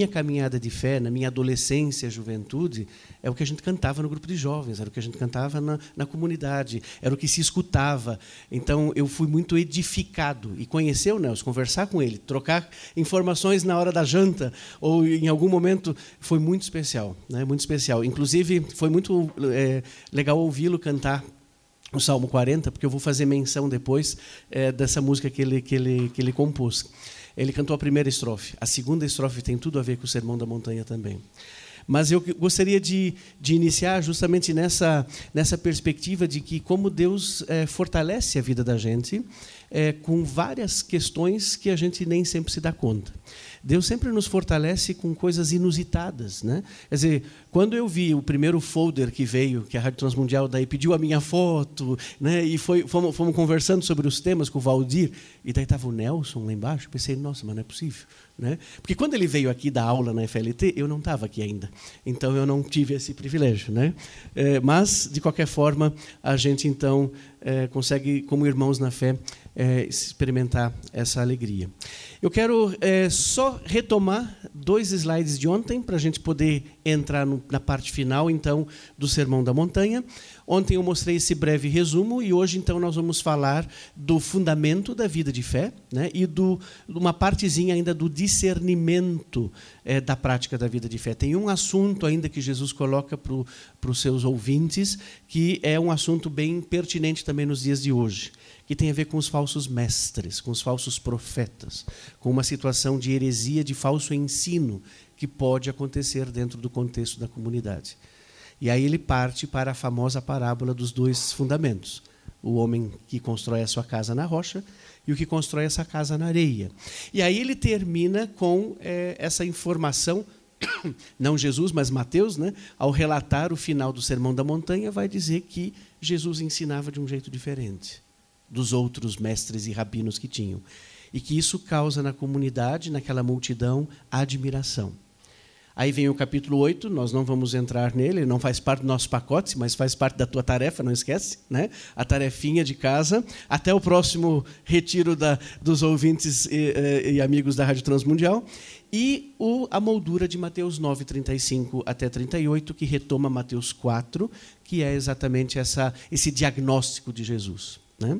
minha caminhada de fé, na minha adolescência, juventude, é o que a gente cantava no grupo de jovens, era o que a gente cantava na, na comunidade, era o que se escutava. Então, eu fui muito edificado. E conhecer o Nelson, conversar com ele, trocar informações na hora da janta, ou em algum momento, foi muito especial. Né? Muito especial. Inclusive, foi muito é, legal ouvi-lo cantar o Salmo 40, porque eu vou fazer menção depois é, dessa música que ele, que, ele, que ele compôs. Ele cantou a primeira estrofe. A segunda estrofe tem tudo a ver com o Sermão da Montanha também. Mas eu gostaria de, de iniciar justamente nessa, nessa perspectiva de que como Deus é, fortalece a vida da gente é, com várias questões que a gente nem sempre se dá conta. Deus sempre nos fortalece com coisas inusitadas. Né? Quer dizer, quando eu vi o primeiro folder que veio, que a Rádio Transmundial daí pediu a minha foto, né? e foi, fomos, fomos conversando sobre os temas com o Valdir, e daí estava o Nelson lá embaixo, pensei, nossa, mas não é possível. Né? Porque quando ele veio aqui dar aula na FLT, eu não estava aqui ainda. Então eu não tive esse privilégio. Né? É, mas, de qualquer forma, a gente então é, consegue, como irmãos na fé, é, experimentar essa alegria. Eu quero é, só retomar dois slides de ontem para a gente poder entrar no, na parte final, então, do Sermão da Montanha. Ontem eu mostrei esse breve resumo e hoje, então, nós vamos falar do fundamento da vida de fé né, e do, uma partezinha ainda do discernimento é, da prática da vida de fé. Tem um assunto ainda que Jesus coloca para os seus ouvintes que é um assunto bem pertinente também nos dias de hoje que tem a ver com os falsos mestres, com os falsos profetas, com uma situação de heresia, de falso ensino que pode acontecer dentro do contexto da comunidade. E aí ele parte para a famosa parábola dos dois fundamentos: o homem que constrói a sua casa na rocha e o que constrói essa casa na areia. E aí ele termina com é, essa informação não Jesus, mas Mateus, né, ao relatar o final do Sermão da Montanha, vai dizer que Jesus ensinava de um jeito diferente dos outros mestres e rabinos que tinham. E que isso causa na comunidade, naquela multidão, admiração. Aí vem o capítulo 8, nós não vamos entrar nele, não faz parte do nosso pacote, mas faz parte da tua tarefa, não esquece, né? A tarefinha de casa. Até o próximo retiro da, dos ouvintes e, e, amigos da Rádio Transmundial. E o, a moldura de Mateus 9, 35 até 38, que retoma Mateus 4, que é exatamente essa, esse diagnóstico de Jesus. Né?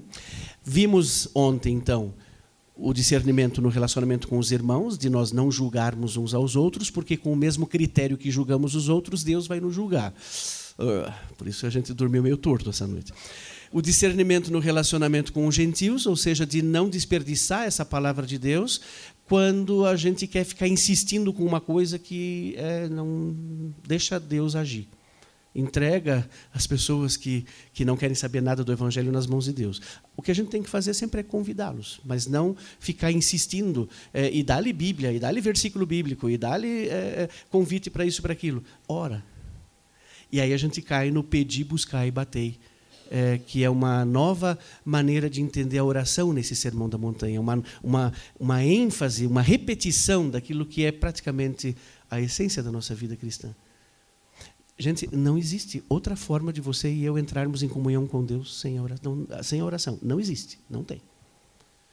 Vimos ontem, então, o discernimento no relacionamento com os irmãos, de nós não julgarmos uns aos outros, porque com o mesmo critério que julgamos os outros, Deus vai nos julgar. Uh, por isso a gente dormiu meio torto essa noite. O discernimento no relacionamento com os gentios, ou seja, de não desperdiçar essa palavra de Deus quando a gente quer ficar insistindo com uma coisa que é, não deixa Deus agir entrega as pessoas que, que não querem saber nada do Evangelho nas mãos de Deus. O que a gente tem que fazer sempre é convidá-los, mas não ficar insistindo é, e dar-lhe Bíblia, e dar-lhe versículo bíblico, e dar-lhe é, convite para isso para aquilo. Ora. E aí a gente cai no pedir, buscar e bater. É, que é uma nova maneira de entender a oração nesse Sermão da Montanha, uma, uma, uma ênfase, uma repetição daquilo que é praticamente a essência da nossa vida cristã. Gente, não existe outra forma de você e eu entrarmos em comunhão com Deus sem a oração. Sem a oração. Não existe, não tem.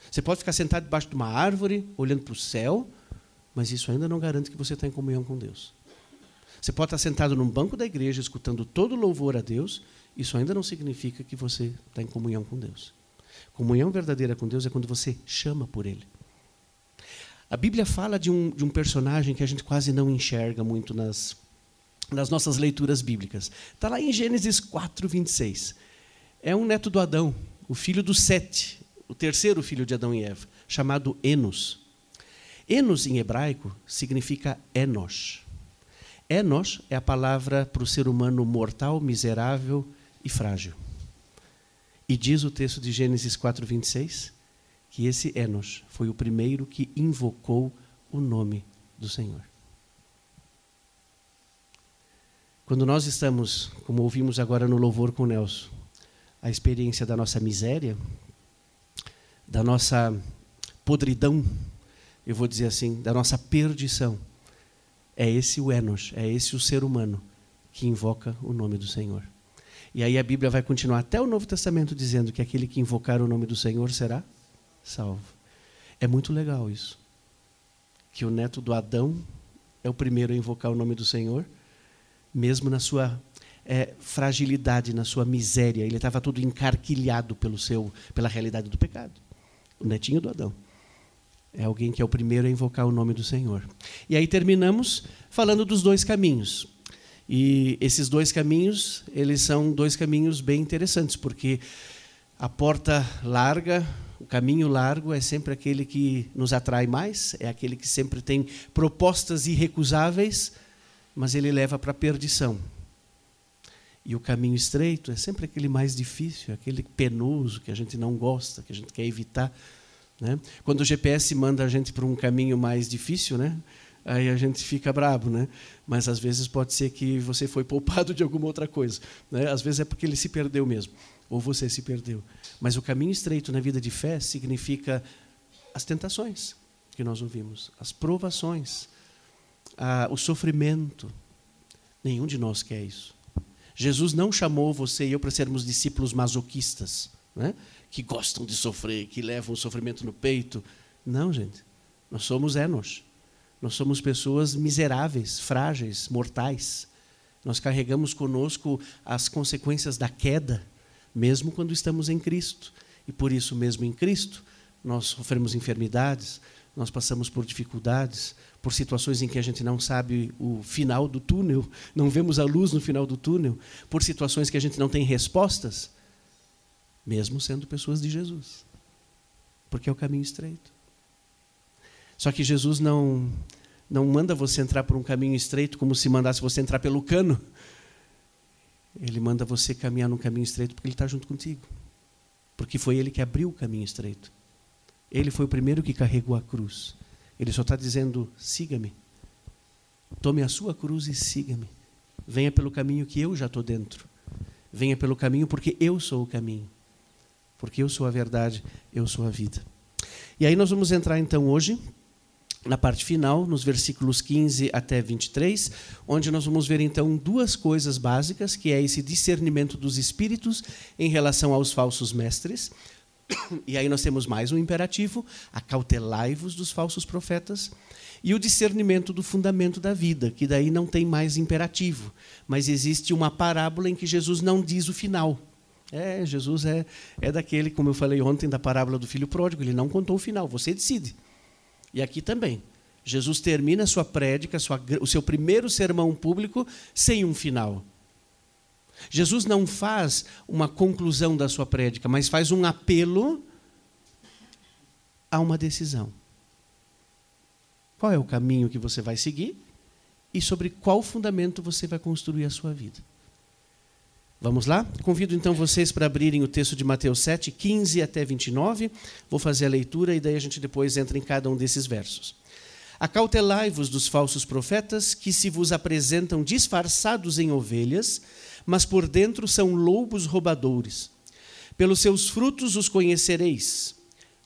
Você pode ficar sentado debaixo de uma árvore, olhando para o céu, mas isso ainda não garante que você está em comunhão com Deus. Você pode estar sentado num banco da igreja, escutando todo louvor a Deus, isso ainda não significa que você está em comunhão com Deus. Comunhão verdadeira com Deus é quando você chama por Ele. A Bíblia fala de um, de um personagem que a gente quase não enxerga muito nas nas nossas leituras bíblicas. Está lá em Gênesis 4, 26. É um neto do Adão, o filho do Sete, o terceiro filho de Adão e Eva, chamado Enos. Enos, em hebraico, significa Enos. Enos é a palavra para o ser humano mortal, miserável e frágil. E diz o texto de Gênesis 4, 26, que esse Enos foi o primeiro que invocou o nome do Senhor. Quando nós estamos, como ouvimos agora no louvor com Nelson, a experiência da nossa miséria, da nossa podridão, eu vou dizer assim, da nossa perdição, é esse o Enos, é esse o ser humano que invoca o nome do Senhor. E aí a Bíblia vai continuar até o Novo Testamento dizendo que aquele que invocar o nome do Senhor será salvo. É muito legal isso. Que o neto do Adão é o primeiro a invocar o nome do Senhor, mesmo na sua é, fragilidade, na sua miséria. Ele estava todo encarquilhado pelo seu, pela realidade do pecado. O netinho do Adão. É alguém que é o primeiro a invocar o nome do Senhor. E aí terminamos falando dos dois caminhos. E esses dois caminhos, eles são dois caminhos bem interessantes, porque a porta larga, o caminho largo é sempre aquele que nos atrai mais, é aquele que sempre tem propostas irrecusáveis, mas ele leva para a perdição. E o caminho estreito é sempre aquele mais difícil, aquele penoso que a gente não gosta, que a gente quer evitar. Né? Quando o GPS manda a gente para um caminho mais difícil, né? aí a gente fica bravo, né? Mas às vezes pode ser que você foi poupado de alguma outra coisa, né? Às vezes é porque ele se perdeu mesmo, ou você se perdeu. Mas o caminho estreito na vida de fé significa as tentações que nós ouvimos, as provações, a, o sofrimento. Nenhum de nós quer isso. Jesus não chamou você e eu para sermos discípulos masoquistas, né? que gostam de sofrer, que levam o sofrimento no peito. Não, gente. Nós somos Enos. Nós somos pessoas miseráveis, frágeis, mortais. Nós carregamos conosco as consequências da queda, mesmo quando estamos em Cristo. E por isso, mesmo em Cristo, nós sofremos enfermidades, nós passamos por dificuldades, por situações em que a gente não sabe o final do túnel, não vemos a luz no final do túnel, por situações que a gente não tem respostas, mesmo sendo pessoas de Jesus. Porque é o caminho estreito. Só que Jesus não não manda você entrar por um caminho estreito como se mandasse você entrar pelo cano. Ele manda você caminhar num caminho estreito porque ele está junto contigo. Porque foi ele que abriu o caminho estreito. Ele foi o primeiro que carregou a cruz. Ele só está dizendo: siga-me. Tome a sua cruz e siga-me. Venha pelo caminho que eu já estou dentro. Venha pelo caminho porque eu sou o caminho. Porque eu sou a verdade, eu sou a vida. E aí nós vamos entrar então hoje na parte final, nos versículos 15 até 23, onde nós vamos ver então duas coisas básicas, que é esse discernimento dos espíritos em relação aos falsos mestres e aí nós temos mais um imperativo: acautelai-vos dos falsos profetas. E o discernimento do fundamento da vida, que daí não tem mais imperativo, mas existe uma parábola em que Jesus não diz o final. É, Jesus é, é daquele, como eu falei ontem, da parábola do filho pródigo, ele não contou o final, você decide. E aqui também. Jesus termina a sua prédica, sua, o seu primeiro sermão público, sem um final. Jesus não faz uma conclusão da sua prédica, mas faz um apelo a uma decisão. Qual é o caminho que você vai seguir e sobre qual fundamento você vai construir a sua vida? Vamos lá? Convido então vocês para abrirem o texto de Mateus 7, 15 até 29. Vou fazer a leitura e daí a gente depois entra em cada um desses versos. Acautelai-vos dos falsos profetas que se vos apresentam disfarçados em ovelhas, mas por dentro são lobos roubadores. Pelos seus frutos os conhecereis.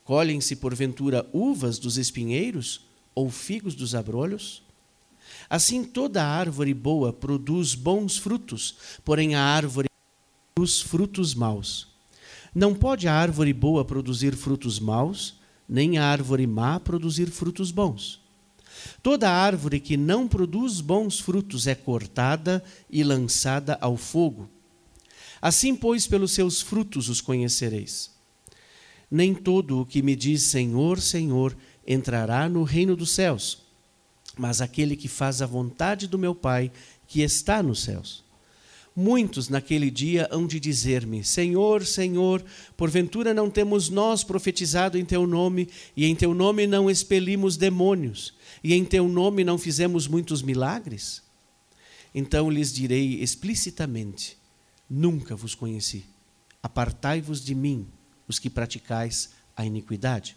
Colhem-se, porventura, uvas dos espinheiros ou figos dos abrolhos? Assim, toda árvore boa produz bons frutos, porém a árvore produz frutos maus. Não pode a árvore boa produzir frutos maus, nem a árvore má produzir frutos bons. Toda árvore que não produz bons frutos é cortada e lançada ao fogo. Assim, pois, pelos seus frutos os conhecereis. Nem todo o que me diz Senhor, Senhor entrará no reino dos céus, mas aquele que faz a vontade do meu Pai que está nos céus. Muitos naquele dia hão de dizer-me: Senhor, Senhor, porventura não temos nós profetizado em teu nome, e em teu nome não expelimos demônios, e em teu nome não fizemos muitos milagres? Então lhes direi explicitamente: Nunca vos conheci. Apartai-vos de mim, os que praticais a iniquidade.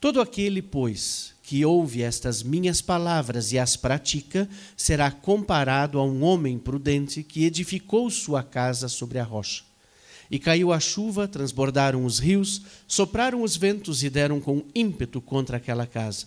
Todo aquele, pois, que ouve estas minhas palavras e as pratica, será comparado a um homem prudente que edificou sua casa sobre a rocha. E caiu a chuva, transbordaram os rios, sopraram os ventos e deram com ímpeto contra aquela casa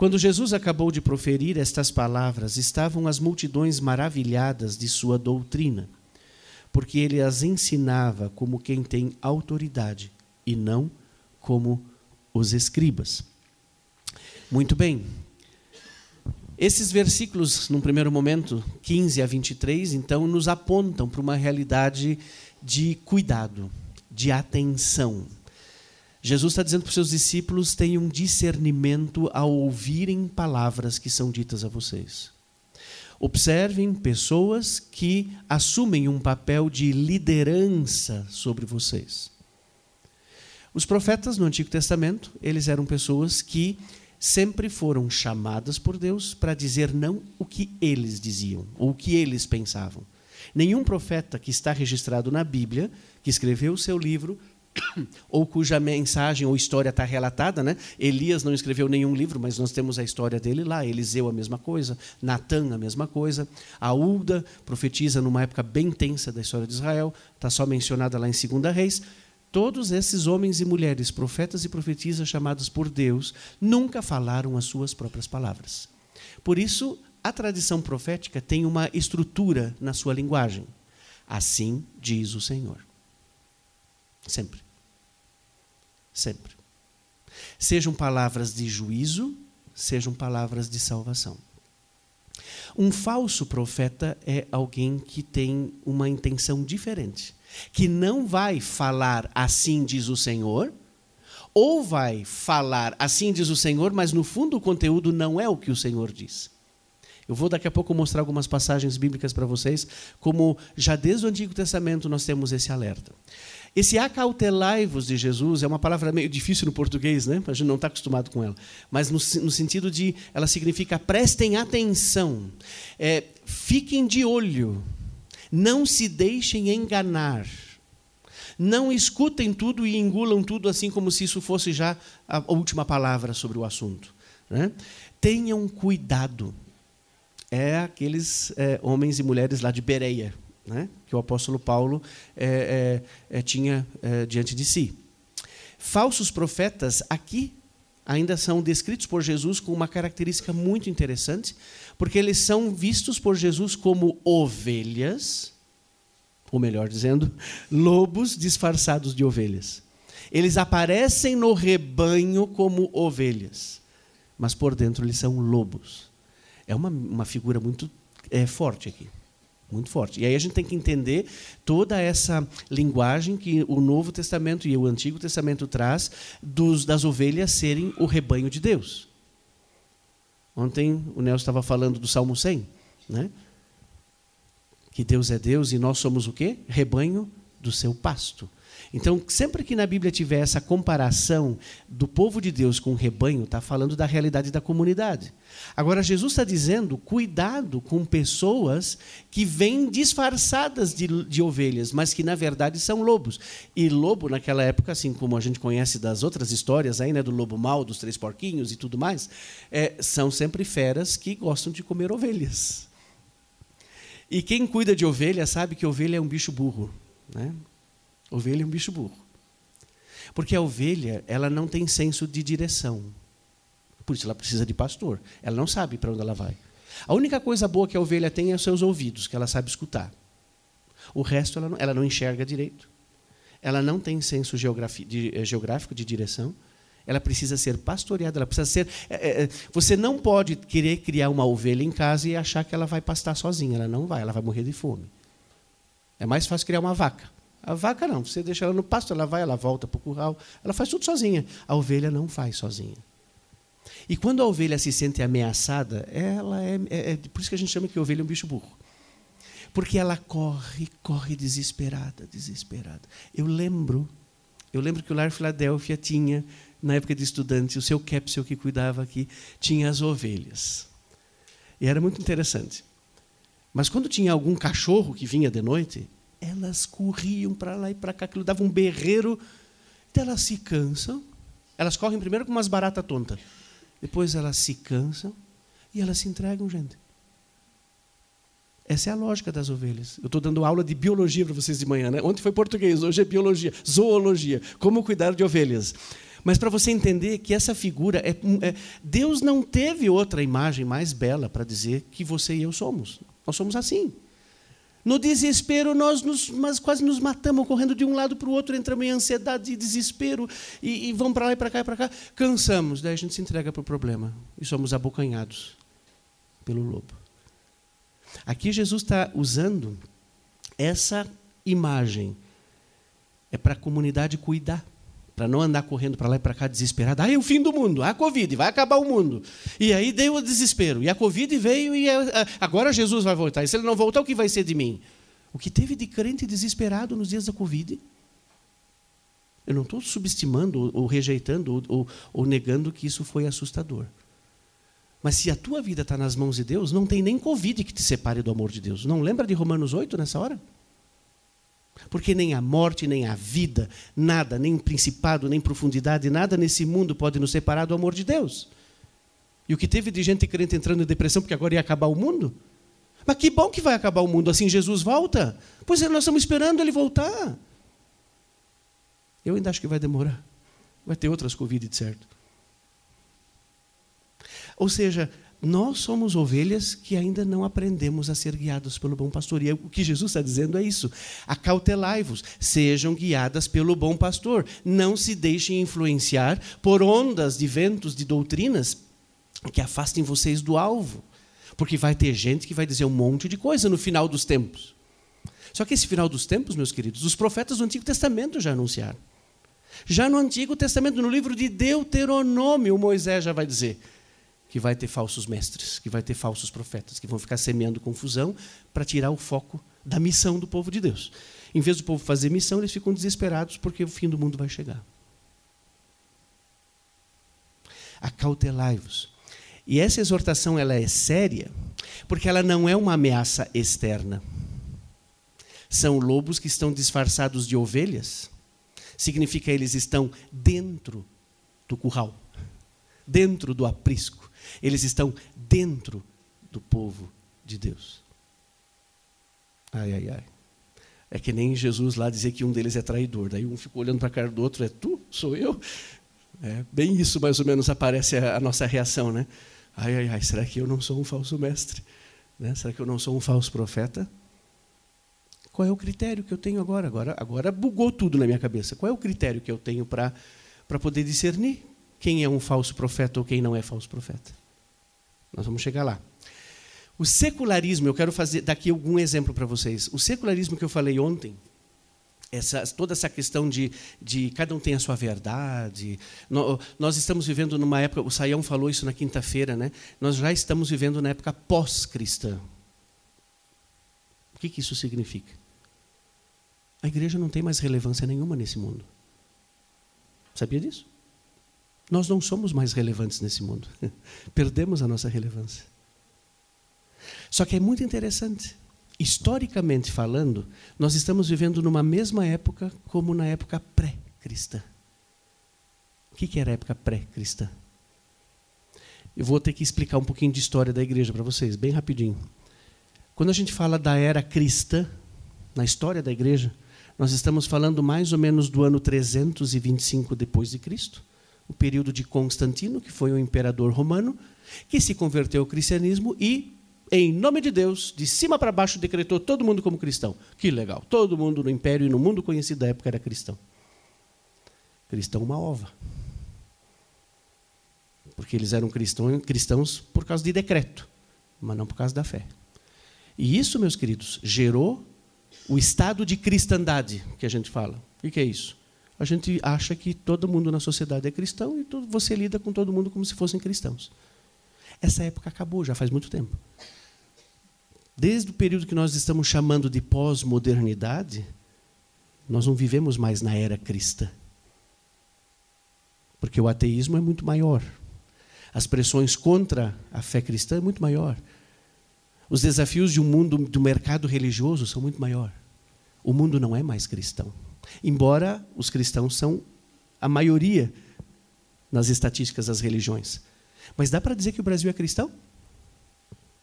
Quando Jesus acabou de proferir estas palavras, estavam as multidões maravilhadas de sua doutrina, porque ele as ensinava como quem tem autoridade e não como os escribas. Muito bem. Esses versículos, num primeiro momento, 15 a 23, então, nos apontam para uma realidade de cuidado, de atenção. Jesus está dizendo para os seus discípulos: tenham discernimento ao ouvirem palavras que são ditas a vocês. Observem pessoas que assumem um papel de liderança sobre vocês. Os profetas no Antigo Testamento, eles eram pessoas que sempre foram chamadas por Deus para dizer não o que eles diziam, ou o que eles pensavam. Nenhum profeta que está registrado na Bíblia, que escreveu o seu livro, ou cuja mensagem ou história está relatada, né? Elias não escreveu nenhum livro, mas nós temos a história dele lá. Eliseu a mesma coisa, Natan a mesma coisa, a Ulda profetiza numa época bem tensa da história de Israel, está só mencionada lá em 2 Reis. Todos esses homens e mulheres, profetas e profetisas chamados por Deus, nunca falaram as suas próprias palavras. Por isso, a tradição profética tem uma estrutura na sua linguagem. Assim diz o Senhor. Sempre. Sempre. Sejam palavras de juízo, sejam palavras de salvação. Um falso profeta é alguém que tem uma intenção diferente que não vai falar assim diz o Senhor, ou vai falar assim diz o Senhor, mas no fundo o conteúdo não é o que o Senhor diz. Eu vou daqui a pouco mostrar algumas passagens bíblicas para vocês, como já desde o Antigo Testamento nós temos esse alerta. Esse acautelai-vos de Jesus é uma palavra meio difícil no português, né? A gente não está acostumado com ela. Mas no, no, sentido de, ela significa prestem atenção, é, fiquem de olho, não se deixem enganar. Não escutem tudo e engulam tudo assim como se isso fosse já a última palavra sobre o assunto. Né? Tenham cuidado. É aqueles é, homens e mulheres lá de Bereia, né? que o apóstolo Paulo é, é, é tinha é, diante de si. Falsos profetas aqui ainda são descritos por Jesus com uma característica muito interessante, porque eles são vistos por Jesus como ovelhas, ou melhor dizendo, lobos disfarçados de ovelhas. Eles aparecem no rebanho como ovelhas, mas por dentro eles são lobos. É uma, uma figura muito é, forte aqui. Muito forte. E aí a gente tem que entender toda essa linguagem que o Novo Testamento e o Antigo Testamento traz dos, das ovelhas serem o rebanho de Deus. Ontem o Nelson estava falando do Salmo 100, né? Que Deus é Deus e nós somos o quê? Rebanho do seu pasto. Então, sempre que na Bíblia tiver essa comparação do povo de Deus com o rebanho, está falando da realidade da comunidade. Agora, Jesus está dizendo: cuidado com pessoas que vêm disfarçadas de, de, ovelhas, mas que na verdade são lobos. E lobo, naquela época, assim como a gente conhece das outras histórias aí, né, do lobo mau, dos três porquinhos e tudo mais, é, são sempre feras que gostam de comer ovelhas. E quem cuida de ovelha sabe que ovelha é um bicho burro. Né? Ovelha é um bicho burro. Porque a ovelha, ela não tem senso de direção. Por isso ela precisa de pastor. Ela não sabe para onde ela vai. A única coisa boa que a ovelha tem é os seus ouvidos, que ela sabe escutar. O resto ela não, ela não enxerga direito. Ela não tem senso de, eh, geográfico de direção. Ela precisa ser pastoreada, ela precisa ser. É, é, você não pode querer criar uma ovelha em casa e achar que ela vai pastar sozinha. Ela não vai, ela vai morrer de fome. É mais fácil criar uma vaca. A vaca não, você deixa ela no pasto, ela vai, ela volta para o curral, ela faz tudo sozinha. A ovelha não faz sozinha. E quando a ovelha se sente ameaçada, ela é, é, é por isso que a gente chama que ovelha é um bicho burro. Porque ela corre, corre desesperada, desesperada. Eu lembro, eu lembro que o Lar Filadélfia tinha, na época de estudante, o seu Capsule que cuidava aqui, tinha as ovelhas. E era muito interessante. Mas quando tinha algum cachorro que vinha de noite, elas corriam para lá e para cá, aquilo dava um berreiro, então elas se cansam. Elas correm primeiro com umas baratas tontas, depois elas se cansam e elas se entregam, gente. Essa é a lógica das ovelhas. Eu estou dando aula de biologia para vocês de manhã, né? Ontem foi português, hoje é biologia, zoologia. Como cuidar de ovelhas. Mas para você entender que essa figura é, é, Deus não teve outra imagem mais bela para dizer que você e eu somos. Nós somos assim. No desespero, nós nos, mas quase nos matamos, correndo de um lado para o outro, entramos em ansiedade e desespero, e, e vamos para lá e para cá e para cá. Cansamos, daí a gente se entrega para o problema e somos abocanhados pelo lobo. Aqui Jesus está usando essa imagem. É para a comunidade cuidar. Para não andar correndo para lá e para cá desesperada. Ah, é o fim do mundo, a Covid, vai acabar o mundo. E aí deu o desespero. E a Covid veio e é, agora Jesus vai voltar. E se ele não voltar, o que vai ser de mim? O que teve de crente desesperado nos dias da Covid? Eu não estou subestimando ou rejeitando ou, ou, ou negando que isso foi assustador. Mas se a tua vida está nas mãos de Deus, não tem nem Covid que te separe do amor de Deus. Não lembra de Romanos 8 nessa hora? Porque nem a morte, nem a vida, nada, nem principado, nem profundidade, nada nesse mundo pode nos separar do amor de Deus. E o que teve de gente crente entrando em depressão porque agora ia acabar o mundo? Mas que bom que vai acabar o mundo, assim Jesus volta. Pois é, nós estamos esperando ele voltar. Eu ainda acho que vai demorar. Vai ter outras Covid, de certo. Ou seja, nós somos ovelhas que ainda não aprendemos a ser guiados pelo bom pastor. E é o que Jesus está dizendo é isso. Acautelai-vos, sejam guiadas pelo bom pastor. Não se deixem influenciar por ondas de ventos de doutrinas que afastem vocês do alvo. Porque vai ter gente que vai dizer um monte de coisa no final dos tempos. Só que esse final dos tempos, meus queridos, os profetas do Antigo Testamento já anunciaram. Já no Antigo Testamento, no livro de Deuteronômio, Moisés já vai dizer: que vai ter falsos mestres, que vai ter falsos profetas, que vão ficar semeando confusão para tirar o foco da missão do povo de Deus. Em vez do povo fazer missão, eles ficam desesperados porque o fim do mundo vai chegar. Acautelai-vos. E essa exortação ela é séria, porque ela não é uma ameaça externa. São lobos que estão disfarçados de ovelhas. Significa eles estão dentro do curral, dentro do aprisco eles estão dentro do povo de Deus. Ai, ai, ai. É que nem Jesus lá dizer que um deles é traidor. Daí um ficou olhando para a cara do outro, é tu? Sou eu? É bem isso mais ou menos aparece a, a nossa reação, né? Ai, ai, ai, será que eu não sou um falso mestre? Né? Será que eu não sou um falso profeta? Qual é o critério que eu tenho agora? Agora, agora bugou tudo na minha cabeça. Qual é o critério que eu tenho para poder discernir? quem é um falso profeta ou quem não é falso profeta. Nós vamos chegar lá. O secularismo, eu quero fazer daqui algum exemplo para vocês. O secularismo que eu falei ontem, essa, toda essa questão de, de cada um tem a sua verdade. Nós estamos vivendo numa época, o Saião falou isso na quinta-feira, né? nós já estamos vivendo na época pós-cristã. O que, que isso significa? A igreja não tem mais relevância nenhuma nesse mundo. Sabia disso? Nós não somos mais relevantes nesse mundo. Perdemos a nossa relevância. Só que é muito interessante. Historicamente falando, nós estamos vivendo numa mesma época como na época pré-cristã. O que era a época pré-cristã? Eu vou ter que explicar um pouquinho de história da igreja para vocês, bem rapidinho. Quando a gente fala da era cristã, na história da igreja, nós estamos falando mais ou menos do ano 325 depois de Cristo o período de Constantino, que foi um imperador romano, que se converteu ao cristianismo e, em nome de Deus, de cima para baixo, decretou todo mundo como cristão. Que legal! Todo mundo no império e no mundo conhecido da época era cristão. Cristão uma ova. Porque eles eram cristãos por causa de decreto, mas não por causa da fé. E isso, meus queridos, gerou o estado de cristandade que a gente fala. O que é isso? A gente acha que todo mundo na sociedade é cristão e você lida com todo mundo como se fossem cristãos. Essa época acabou, já faz muito tempo. Desde o período que nós estamos chamando de pós-modernidade, nós não vivemos mais na era cristã. Porque o ateísmo é muito maior. As pressões contra a fé cristã é muito maior. Os desafios de um mundo do mercado religioso são muito maior. O mundo não é mais cristão. Embora os cristãos são a maioria nas estatísticas das religiões. Mas dá para dizer que o Brasil é cristão?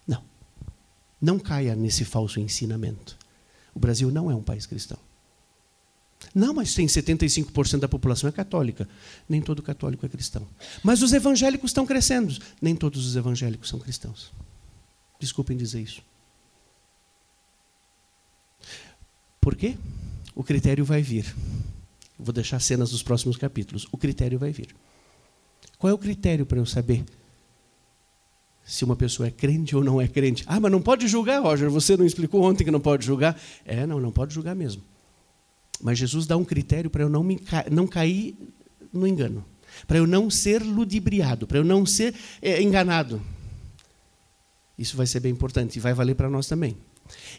Não. Não caia nesse falso ensinamento. O Brasil não é um país cristão. Não, mas tem 75% da população é católica. Nem todo católico é cristão. Mas os evangélicos estão crescendo. Nem todos os evangélicos são cristãos. Desculpem dizer isso. Por quê? O critério vai vir. Vou deixar cenas dos próximos capítulos. O critério vai vir. Qual é o critério para eu saber se uma pessoa é crente ou não é crente? Ah, mas não pode julgar, Roger. Você não explicou ontem que não pode julgar? É, não, não pode julgar mesmo. Mas Jesus dá um critério para eu não, me não cair no engano, para eu não ser ludibriado, para eu não ser é, enganado. Isso vai ser bem importante e vai valer para nós também.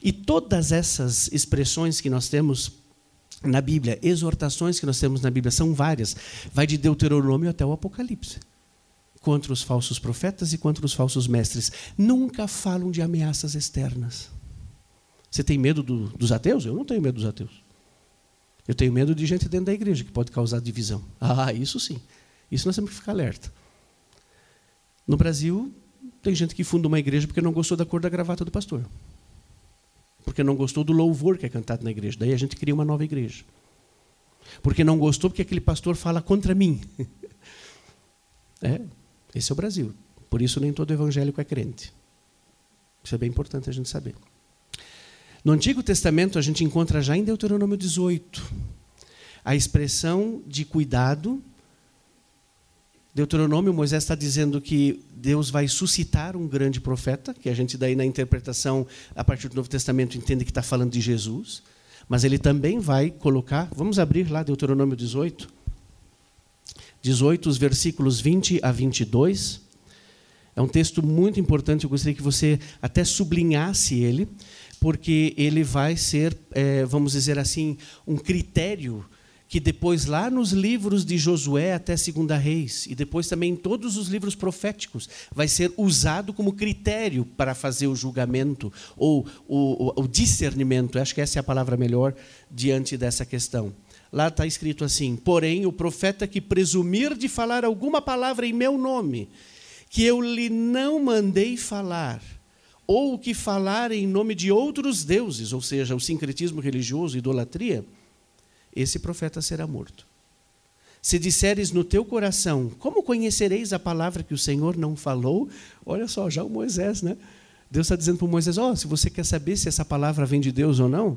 E todas essas expressões que nós temos na Bíblia, exortações que nós temos na Bíblia, são várias. Vai de Deuteronômio até o Apocalipse. Contra os falsos profetas e contra os falsos mestres. Nunca falam de ameaças externas. Você tem medo do, dos ateus? Eu não tenho medo dos ateus. Eu tenho medo de gente dentro da igreja que pode causar divisão. Ah, isso sim. Isso nós temos que ficar alerta. No Brasil, tem gente que funda uma igreja porque não gostou da cor da gravata do pastor porque não gostou do louvor que é cantado na igreja. Daí a gente cria uma nova igreja. Porque não gostou porque aquele pastor fala contra mim. é, esse é o Brasil. Por isso nem todo evangélico é crente. Isso é bem importante a gente saber. No Antigo Testamento a gente encontra já em Deuteronômio 18 a expressão de cuidado Deuteronômio, Moisés está dizendo que Deus vai suscitar um grande profeta, que a gente daí na interpretação, a partir do Novo Testamento, entende que está falando de Jesus, mas ele também vai colocar, vamos abrir lá Deuteronômio 18, 18, os versículos 20 a 22. É um texto muito importante, eu gostaria que você até sublinhasse ele, porque ele vai ser, é, vamos dizer assim, um critério que depois lá nos livros de Josué até Segunda Reis e depois também em todos os livros proféticos vai ser usado como critério para fazer o julgamento ou o, o, o discernimento. Acho que essa é a palavra melhor diante dessa questão. Lá está escrito assim: porém o profeta que presumir de falar alguma palavra em meu nome que eu lhe não mandei falar ou que falar em nome de outros deuses, ou seja, o sincretismo religioso, idolatria esse profeta será morto. Se disseres no teu coração, como conhecereis a palavra que o Senhor não falou? Olha só, já o Moisés, né? Deus está dizendo para o Moisés: Ó, oh, se você quer saber se essa palavra vem de Deus ou não,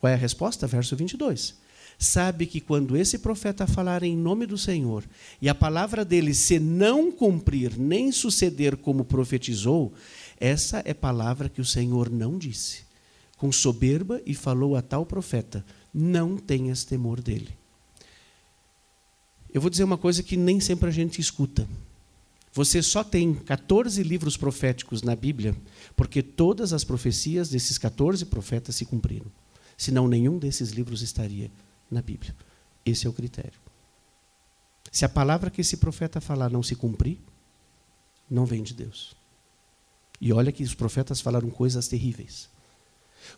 qual é a resposta? Verso 22. Sabe que quando esse profeta falar em nome do Senhor e a palavra dele se não cumprir nem suceder como profetizou, essa é palavra que o Senhor não disse. Com soberba e falou a tal profeta: não tenhas temor dele. Eu vou dizer uma coisa que nem sempre a gente escuta. Você só tem 14 livros proféticos na Bíblia porque todas as profecias desses 14 profetas se cumpriram. Senão nenhum desses livros estaria na Bíblia. Esse é o critério. Se a palavra que esse profeta falar não se cumprir, não vem de Deus. E olha que os profetas falaram coisas terríveis.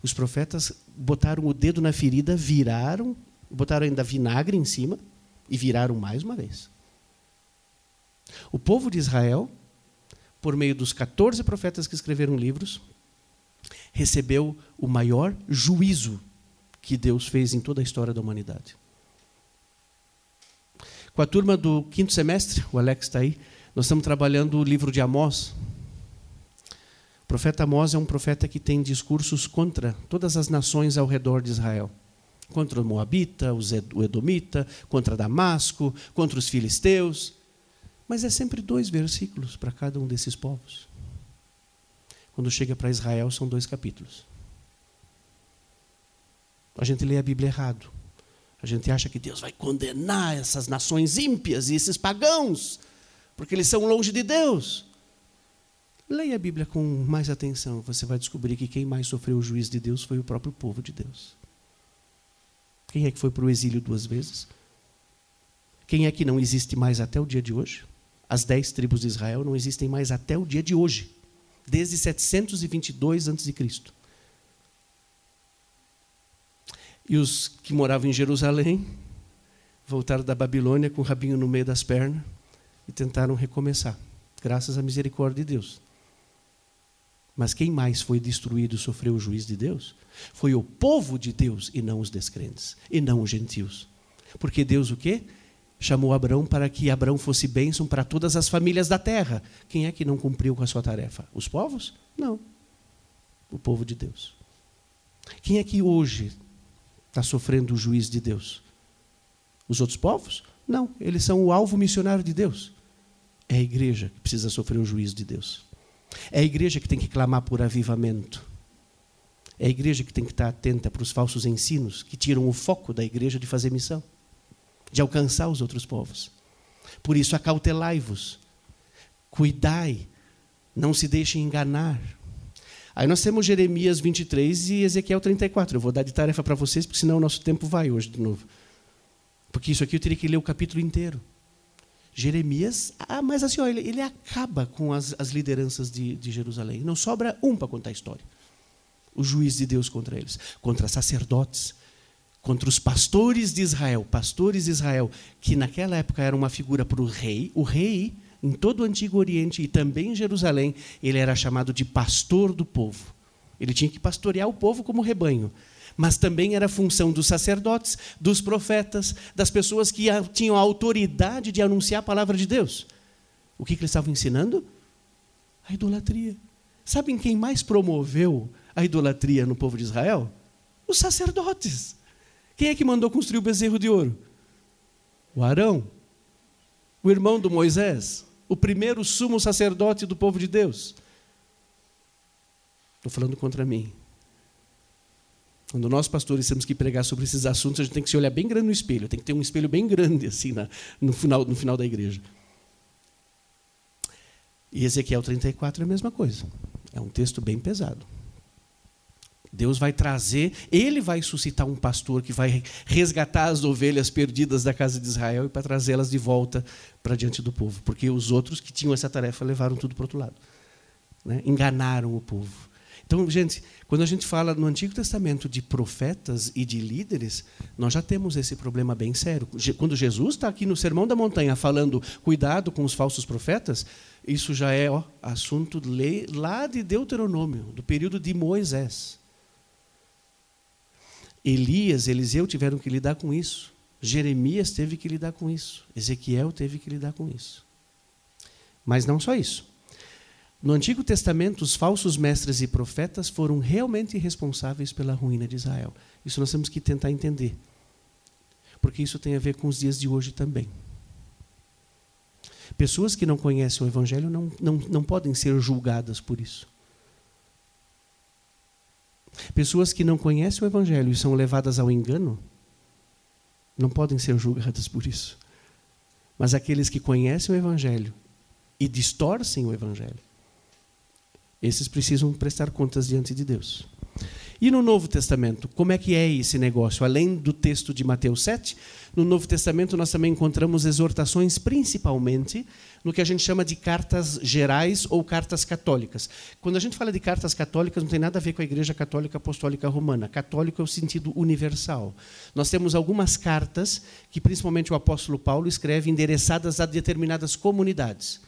Os profetas botaram o dedo na ferida, viraram, botaram ainda vinagre em cima e viraram mais uma vez. O povo de Israel, por meio dos 14 profetas que escreveram livros, recebeu o maior juízo que Deus fez em toda a história da humanidade. Com a turma do quinto semestre, o Alex está aí, nós estamos trabalhando o livro de Amós, o profeta Amós é um profeta que tem discursos contra todas as nações ao redor de Israel. Contra o Moabita, o Edomita, contra Damasco, contra os filisteus. Mas é sempre dois versículos para cada um desses povos. Quando chega para Israel, são dois capítulos. A gente lê a Bíblia errado. A gente acha que Deus vai condenar essas nações ímpias e esses pagãos, porque eles são longe de Deus. Leia a Bíblia com mais atenção, você vai descobrir que quem mais sofreu o juízo de Deus foi o próprio povo de Deus. Quem é que foi para o exílio duas vezes? Quem é que não existe mais até o dia de hoje? As dez tribos de Israel não existem mais até o dia de hoje, desde 722 a.C. E os que moravam em Jerusalém voltaram da Babilônia com o rabinho no meio das pernas e tentaram recomeçar, graças à misericórdia de Deus. Mas quem mais foi destruído e sofreu o juízo de Deus? Foi o povo de Deus e não os descrentes, e não os gentios. Porque Deus o quê? Chamou Abraão para que Abraão fosse bênção para todas as famílias da terra. Quem é que não cumpriu com a sua tarefa? Os povos? Não. O povo de Deus. Quem é que hoje está sofrendo o juízo de Deus? Os outros povos? Não, eles são o alvo missionário de Deus. É a igreja que precisa sofrer o juízo de Deus. É a igreja que tem que clamar por avivamento. É a igreja que tem que estar atenta para os falsos ensinos que tiram o foco da igreja de fazer missão, de alcançar os outros povos. Por isso, acautelai-vos, cuidai, não se deixem enganar. Aí nós temos Jeremias 23 e Ezequiel 34. Eu vou dar de tarefa para vocês, porque senão o nosso tempo vai hoje de novo. Porque isso aqui eu teria que ler o capítulo inteiro. Jeremias, ah, mas assim, ó, ele, ele, acaba com as, as lideranças de, de, Jerusalém. Não sobra um para contar a história. O juiz de Deus contra eles, contra sacerdotes, contra os pastores de Israel. Pastores de Israel, que naquela época era uma figura para o rei. O rei, em todo o Antigo Oriente e também em Jerusalém, ele era chamado de pastor do povo. Ele tinha que pastorear o povo como rebanho mas também era função dos sacerdotes, dos profetas, das pessoas que tinham a autoridade de anunciar a palavra de Deus. O que, que eles estavam ensinando? A idolatria. Sabem quem mais promoveu a idolatria no povo de Israel? Os sacerdotes. Quem é que mandou construir o bezerro de ouro? O Arão, o irmão do Moisés, o primeiro sumo sacerdote do povo de Deus. Estou falando contra mim. Quando nós, pastores, temos que pregar sobre esses assuntos, a gente tem que se olhar bem grande no espelho, tem que ter um espelho bem grande assim na, no, final, no final da igreja. E Ezequiel 34 é a mesma coisa. É um texto bem pesado. Deus vai trazer, ele vai suscitar um pastor que vai resgatar as ovelhas perdidas da casa de Israel e para trazê-las de volta para diante do povo, porque os outros que tinham essa tarefa levaram tudo para outro lado, né? enganaram o povo. Então, gente, quando a gente fala no Antigo Testamento de profetas e de líderes, nós já temos esse problema bem sério. Quando Jesus está aqui no Sermão da Montanha falando cuidado com os falsos profetas, isso já é ó, assunto lá de Deuteronômio, do período de Moisés. Elias, Eliseu tiveram que lidar com isso. Jeremias teve que lidar com isso. Ezequiel teve que lidar com isso. Mas não só isso. No Antigo Testamento, os falsos mestres e profetas foram realmente responsáveis pela ruína de Israel. Isso nós temos que tentar entender. Porque isso tem a ver com os dias de hoje também. Pessoas que não conhecem o Evangelho não, não, não podem ser julgadas por isso. Pessoas que não conhecem o Evangelho e são levadas ao engano não podem ser julgadas por isso. Mas aqueles que conhecem o Evangelho e distorcem o Evangelho esses precisam prestar contas diante de Deus. E no Novo Testamento, como é que é esse negócio? Além do texto de Mateus 7, no Novo Testamento nós também encontramos exortações, principalmente no que a gente chama de cartas gerais ou cartas católicas. Quando a gente fala de cartas católicas, não tem nada a ver com a Igreja Católica Apostólica Romana. Católico é o sentido universal. Nós temos algumas cartas que, principalmente, o apóstolo Paulo escreve endereçadas a determinadas comunidades.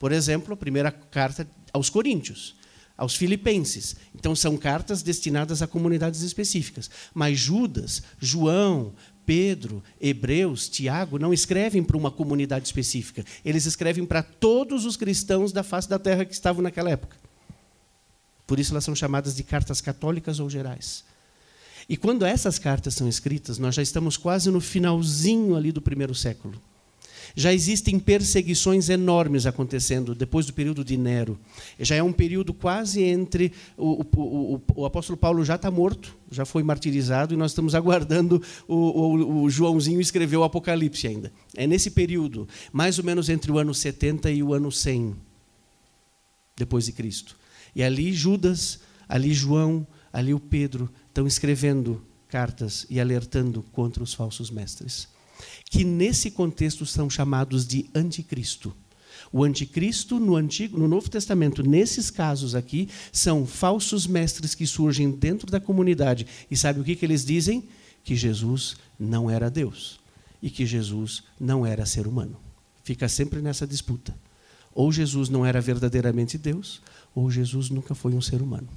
Por exemplo, a primeira carta aos Coríntios, aos Filipenses. Então, são cartas destinadas a comunidades específicas. Mas Judas, João, Pedro, Hebreus, Tiago não escrevem para uma comunidade específica. Eles escrevem para todos os cristãos da face da terra que estavam naquela época. Por isso elas são chamadas de cartas católicas ou gerais. E quando essas cartas são escritas, nós já estamos quase no finalzinho ali do primeiro século. Já existem perseguições enormes acontecendo depois do período de Nero. Já é um período quase entre. O, o, o, o apóstolo Paulo já está morto, já foi martirizado, e nós estamos aguardando o, Joãozinho escrever o Apocalipse ainda. É nesse período, mais ou menos entre o ano 70 e o ano 100 depois de Cristo. E ali Judas, ali João, ali o Pedro estão escrevendo cartas e alertando contra os falsos mestres que nesse contexto são chamados de anticristo. O anticristo no Antigo, no Novo Testamento, nesses casos aqui, são falsos mestres que surgem dentro da comunidade. E sabe o que, que eles dizem? Que Jesus não era Deus e que Jesus não era ser humano. Fica sempre nessa disputa. Ou Jesus não era verdadeiramente Deus, ou Jesus nunca foi um ser humano.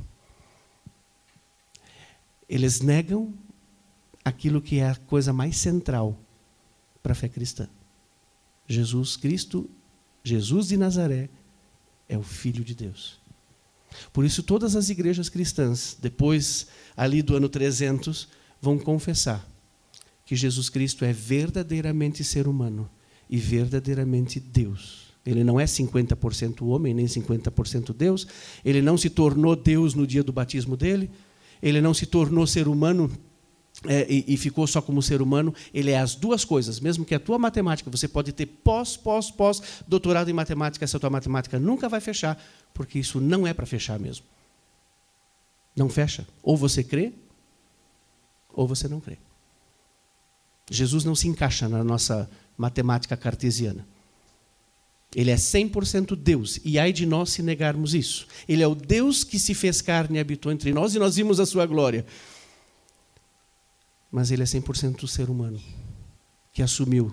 Eles negam aquilo que é a coisa mais central para a fé cristã. Jesus Cristo, Jesus de Nazaré, é o Filho de Deus. Por isso, todas as igrejas cristãs, depois ali do ano 300, vão confessar que Jesus Cristo é verdadeiramente ser humano e verdadeiramente Deus. Ele não é 50% homem nem 50% Deus. Ele não se tornou Deus no dia do batismo dele. Ele não se tornou ser humano é, e, e, ficou só como ser humano, ele é as duas coisas. Mesmo que a tua matemática, você pode ter pós, pós, pós, doutorado em matemática, essa tua matemática nunca vai fechar, porque isso não é para fechar mesmo. Não fecha. Ou você crê, ou você não crê. Jesus não se encaixa na nossa matemática cartesiana. Ele é 100% Deus, e ai de nós se negarmos isso. Ele é o Deus que se fez carne e habitou entre nós, e nós vimos a sua glória mas ele é 100% ser humano, que assumiu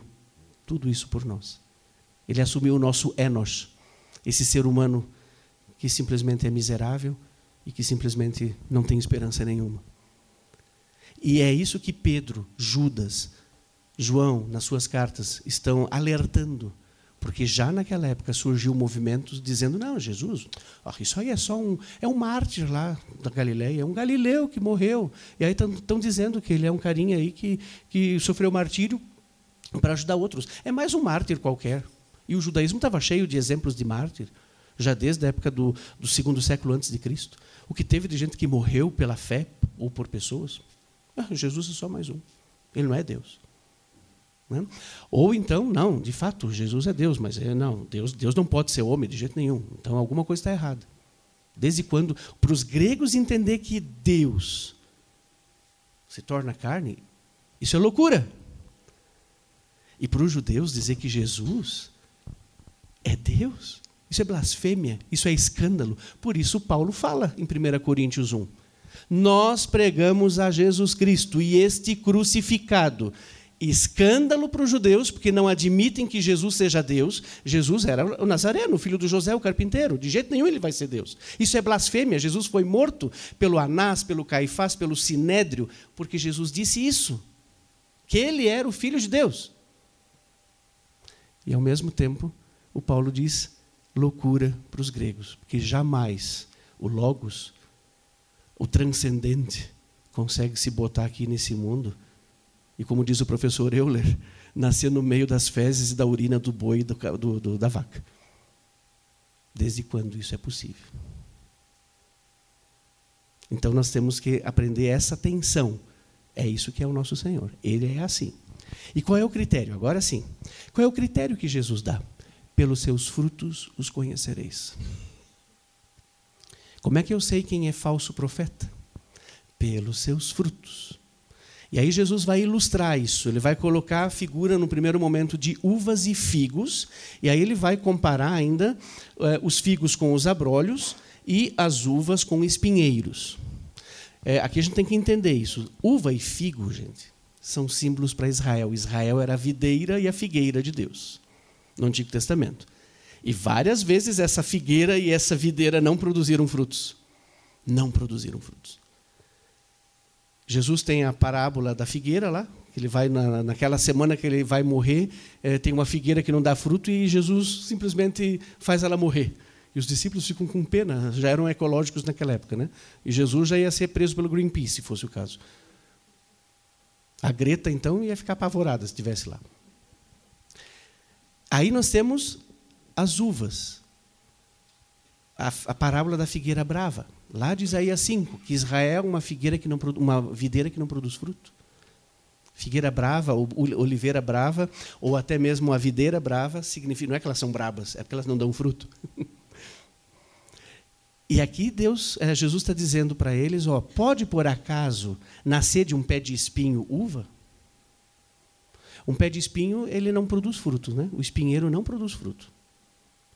tudo isso por nós. Ele assumiu o nosso Enos, esse ser humano que simplesmente é miserável e que simplesmente não tem esperança nenhuma. E é isso que Pedro, Judas, João, nas suas cartas, estão alertando porque já naquela época surgiu movimentos dizendo: não, Jesus, isso aí é só um. É um mártir lá da Galileia, é um galileu que morreu. E aí estão dizendo que ele é um carinha aí que, que sofreu martírio para ajudar outros. É mais um mártir qualquer. E o judaísmo estava cheio de exemplos de mártir, já desde a época do, do segundo século antes de Cristo. O que teve de gente que morreu pela fé ou por pessoas. Ah, Jesus é só mais um. Ele não é Deus. Né? Ou então, não, de fato, Jesus é Deus, mas é, não, Deus, Deus não pode ser homem de jeito nenhum. Então alguma coisa está errada. Desde quando, para os gregos entender que Deus se torna carne, isso é loucura. E para os judeus dizer que Jesus é Deus, isso é blasfêmia, isso é escândalo. Por isso Paulo fala em 1 Coríntios 1. Nós pregamos a Jesus Cristo e este crucificado escândalo para os judeus, porque não admitem que Jesus seja Deus. Jesus era o Nazareno, filho do José, o carpinteiro. De jeito nenhum ele vai ser Deus. Isso é blasfêmia. Jesus foi morto pelo Anás, pelo Caifás, pelo Sinédrio, porque Jesus disse isso, que ele era o filho de Deus. E ao mesmo tempo, o Paulo diz loucura para os gregos, porque jamais o Logos, o transcendente, consegue se botar aqui nesse mundo e como diz o professor Euler, nascer no meio das fezes e da urina do boi e do, do, do, da vaca. Desde quando isso é possível? Então nós temos que aprender essa tensão. É isso que é o nosso Senhor. Ele é assim. E qual é o critério? Agora sim. Qual é o critério que Jesus dá? Pelos seus frutos os conhecereis. Como é que eu sei quem é falso profeta? Pelos seus frutos. E aí Jesus vai ilustrar isso. Ele vai colocar a figura no primeiro momento de uvas e figos, e aí ele vai comparar ainda eh, os figos com os abrolhos e as uvas com espinheiros. É, aqui a gente tem que entender isso. Uva e figo, gente, são símbolos para Israel. Israel era a videira e a figueira de Deus no Antigo Testamento. E várias vezes essa figueira e essa videira não produziram frutos. Não produziram frutos. Jesus tem a parábola da figueira lá, ele vai na, naquela semana que ele vai morrer, é, tem uma figueira que não dá fruto e Jesus simplesmente faz ela morrer. E os discípulos ficam com pena, já eram ecológicos naquela época, né? E Jesus já ia ser preso pelo Greenpeace, se fosse o caso. A Greta então ia ficar apavorada se estivesse lá. Aí nós temos as uvas. A, a parábola da figueira brava. Lá de Isaías 5, que Israel é uma figueira que não uma videira que não produz fruto. Figueira brava, ou oliveira brava, ou até mesmo a videira brava, significa não é que elas são brabas, é porque elas não dão fruto. e aqui Deus, é, Jesus está dizendo para eles, ó, pode por acaso nascer de um pé de espinho uva? Um pé de espinho ele não produz fruto, né? O espinheiro não produz fruto.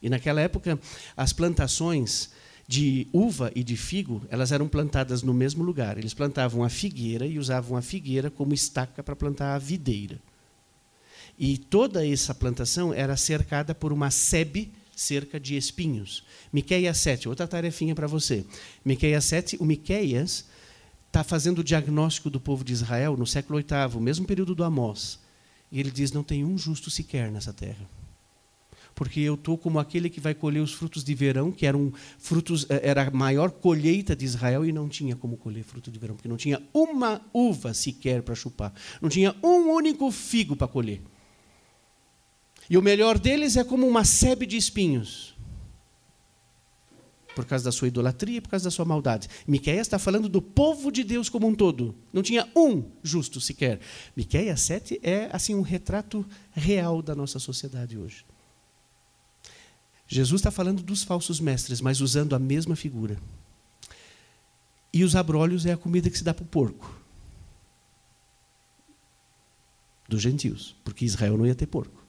E naquela época as plantações de uva e de figo, elas eram plantadas no mesmo lugar. Eles plantavam a figueira e usavam a figueira como estaca para plantar a videira. E toda essa plantação era cercada por uma sebe cerca de espinhos. Miqueias 7, outra tarefinha para você. Miqueias 7, o Miqueias está fazendo o diagnóstico do povo de Israel no século VIII, mesmo período do Amós. E ele diz: não tem um justo sequer nessa terra porque eu estou como aquele que vai colher os frutos de verão, que eram frutos, eh, era a maior colheita de Israel e não tinha como colher fruto de verão, porque não tinha uma uva sequer para chupar, não tinha um único figo para colher. E o melhor deles é como uma sebe de espinhos. Por causa da sua idolatria, por causa da sua maldade. Miqueias está falando do povo de Deus como um todo. Não tinha um justo sequer. Miqueias 7 é assim um retrato real da nossa sociedade hoje. Jesus está falando dos falsos mestres, mas usando a mesma figura. E os abrolhos é a comida que se dá para o porco. Dos gentios, porque Israel não ia ter porco.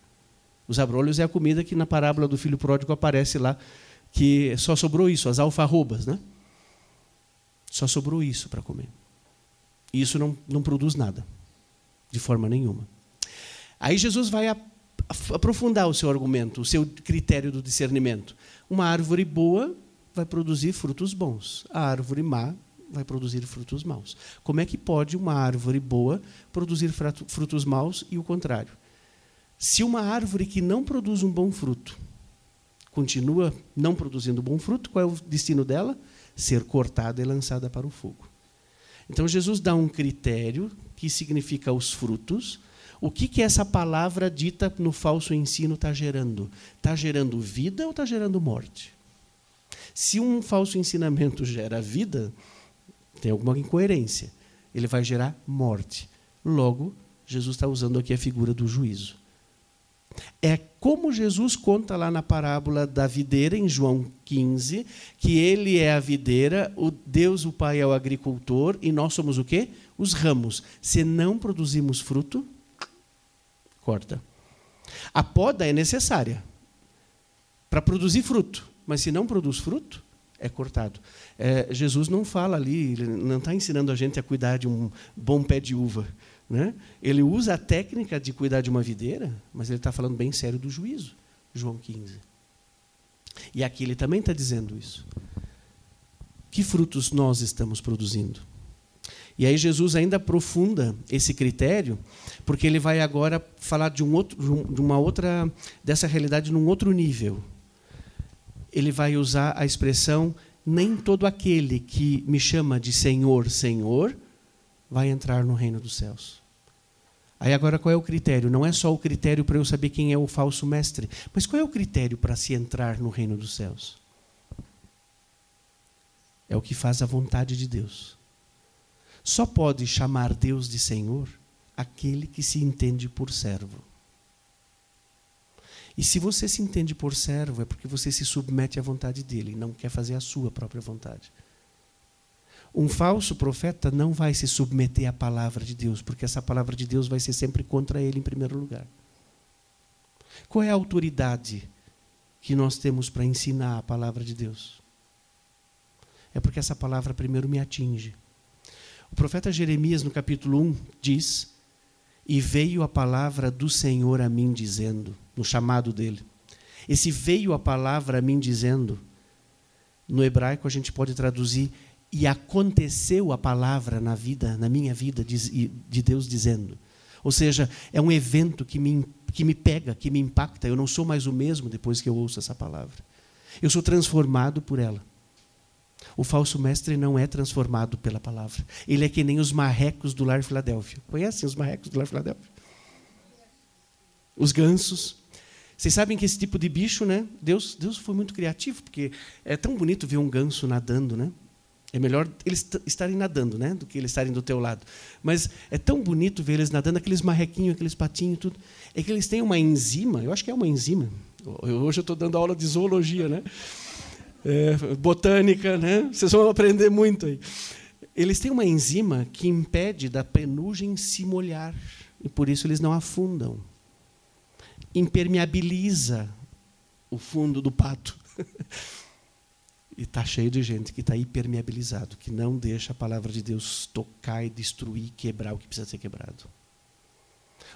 Os abrolhos é a comida que na parábola do filho pródigo aparece lá, que só sobrou isso, as alfarrobas, né? Só sobrou isso para comer. E isso não, não produz nada, de forma nenhuma. Aí Jesus vai aprofundar o seu argumento, o seu critério do discernimento. Uma árvore boa vai produzir frutos bons, a árvore má vai produzir frutos maus. Como é que pode uma árvore boa produzir frutos maus e o contrário? Se uma árvore que não produz um bom fruto continua não produzindo bom fruto, qual é o destino dela? Ser cortada e lançada para o fogo. Então Jesus dá um critério que significa os frutos, o que, que essa palavra dita no falso ensino está gerando? Está gerando vida ou está gerando morte? Se um falso ensinamento gera vida, tem alguma incoerência. Ele vai gerar morte. Logo, Jesus está usando aqui a figura do juízo. É como Jesus conta lá na parábola da videira, em João 15, que ele é a videira, o Deus, o Pai, é o agricultor, e nós somos o quê? Os ramos. Se não produzimos fruto, corta. A poda é necessária para produzir fruto, mas se não produz fruto, é cortado. É, Jesus não fala ali, ele não está ensinando a gente a cuidar de um bom pé de uva. Né? Ele usa a técnica de cuidar de uma videira, mas ele está falando bem sério do juízo, João 15. E aqui ele também está dizendo isso. Que frutos nós estamos produzindo? E aí Jesus ainda aprofunda esse critério, porque ele vai agora falar de, um outro, de uma outra dessa realidade num outro nível. Ele vai usar a expressão nem todo aquele que me chama de Senhor, Senhor, vai entrar no reino dos céus. Aí agora qual é o critério? Não é só o critério para eu saber quem é o falso mestre, mas qual é o critério para se entrar no reino dos céus? É o que faz a vontade de Deus. Só pode chamar Deus de Senhor aquele que se entende por servo. E se você se entende por servo, é porque você se submete à vontade dele, e não quer fazer a sua própria vontade. Um falso profeta não vai se submeter à palavra de Deus, porque essa palavra de Deus vai ser sempre contra ele em primeiro lugar. Qual é a autoridade que nós temos para ensinar a palavra de Deus? É porque essa palavra primeiro me atinge. O profeta Jeremias, no capítulo 1, diz: E veio a palavra do Senhor a mim dizendo, no chamado dele. Esse veio a palavra a mim dizendo, no hebraico a gente pode traduzir e aconteceu a palavra na vida, na minha vida, de Deus dizendo. Ou seja, é um evento que me, que me pega, que me impacta. Eu não sou mais o mesmo depois que eu ouço essa palavra. Eu sou transformado por ela. O falso mestre não é transformado pela palavra. Ele é que nem os marrecos do Lar Filadélfia. Conhecem os marrecos do Lar Filadélfia? Os gansos. Vocês sabem que esse tipo de bicho, né? Deus, Deus foi muito criativo, porque é tão bonito ver um ganso nadando, né? É melhor eles estarem nadando, né, do que eles estarem do teu lado. Mas é tão bonito ver eles nadando, aqueles marrequinhos, aqueles patinhos, tudo. É que eles têm uma enzima. Eu acho que é uma enzima. Hoje eu estou dando aula de zoologia, né? É, botânica, né? Vocês vão aprender muito aí. Eles têm uma enzima que impede da penugem se molhar e por isso eles não afundam. Impermeabiliza o fundo do pato. e está cheio de gente que está impermeabilizado, que não deixa a palavra de Deus tocar e destruir, quebrar o que precisa ser quebrado.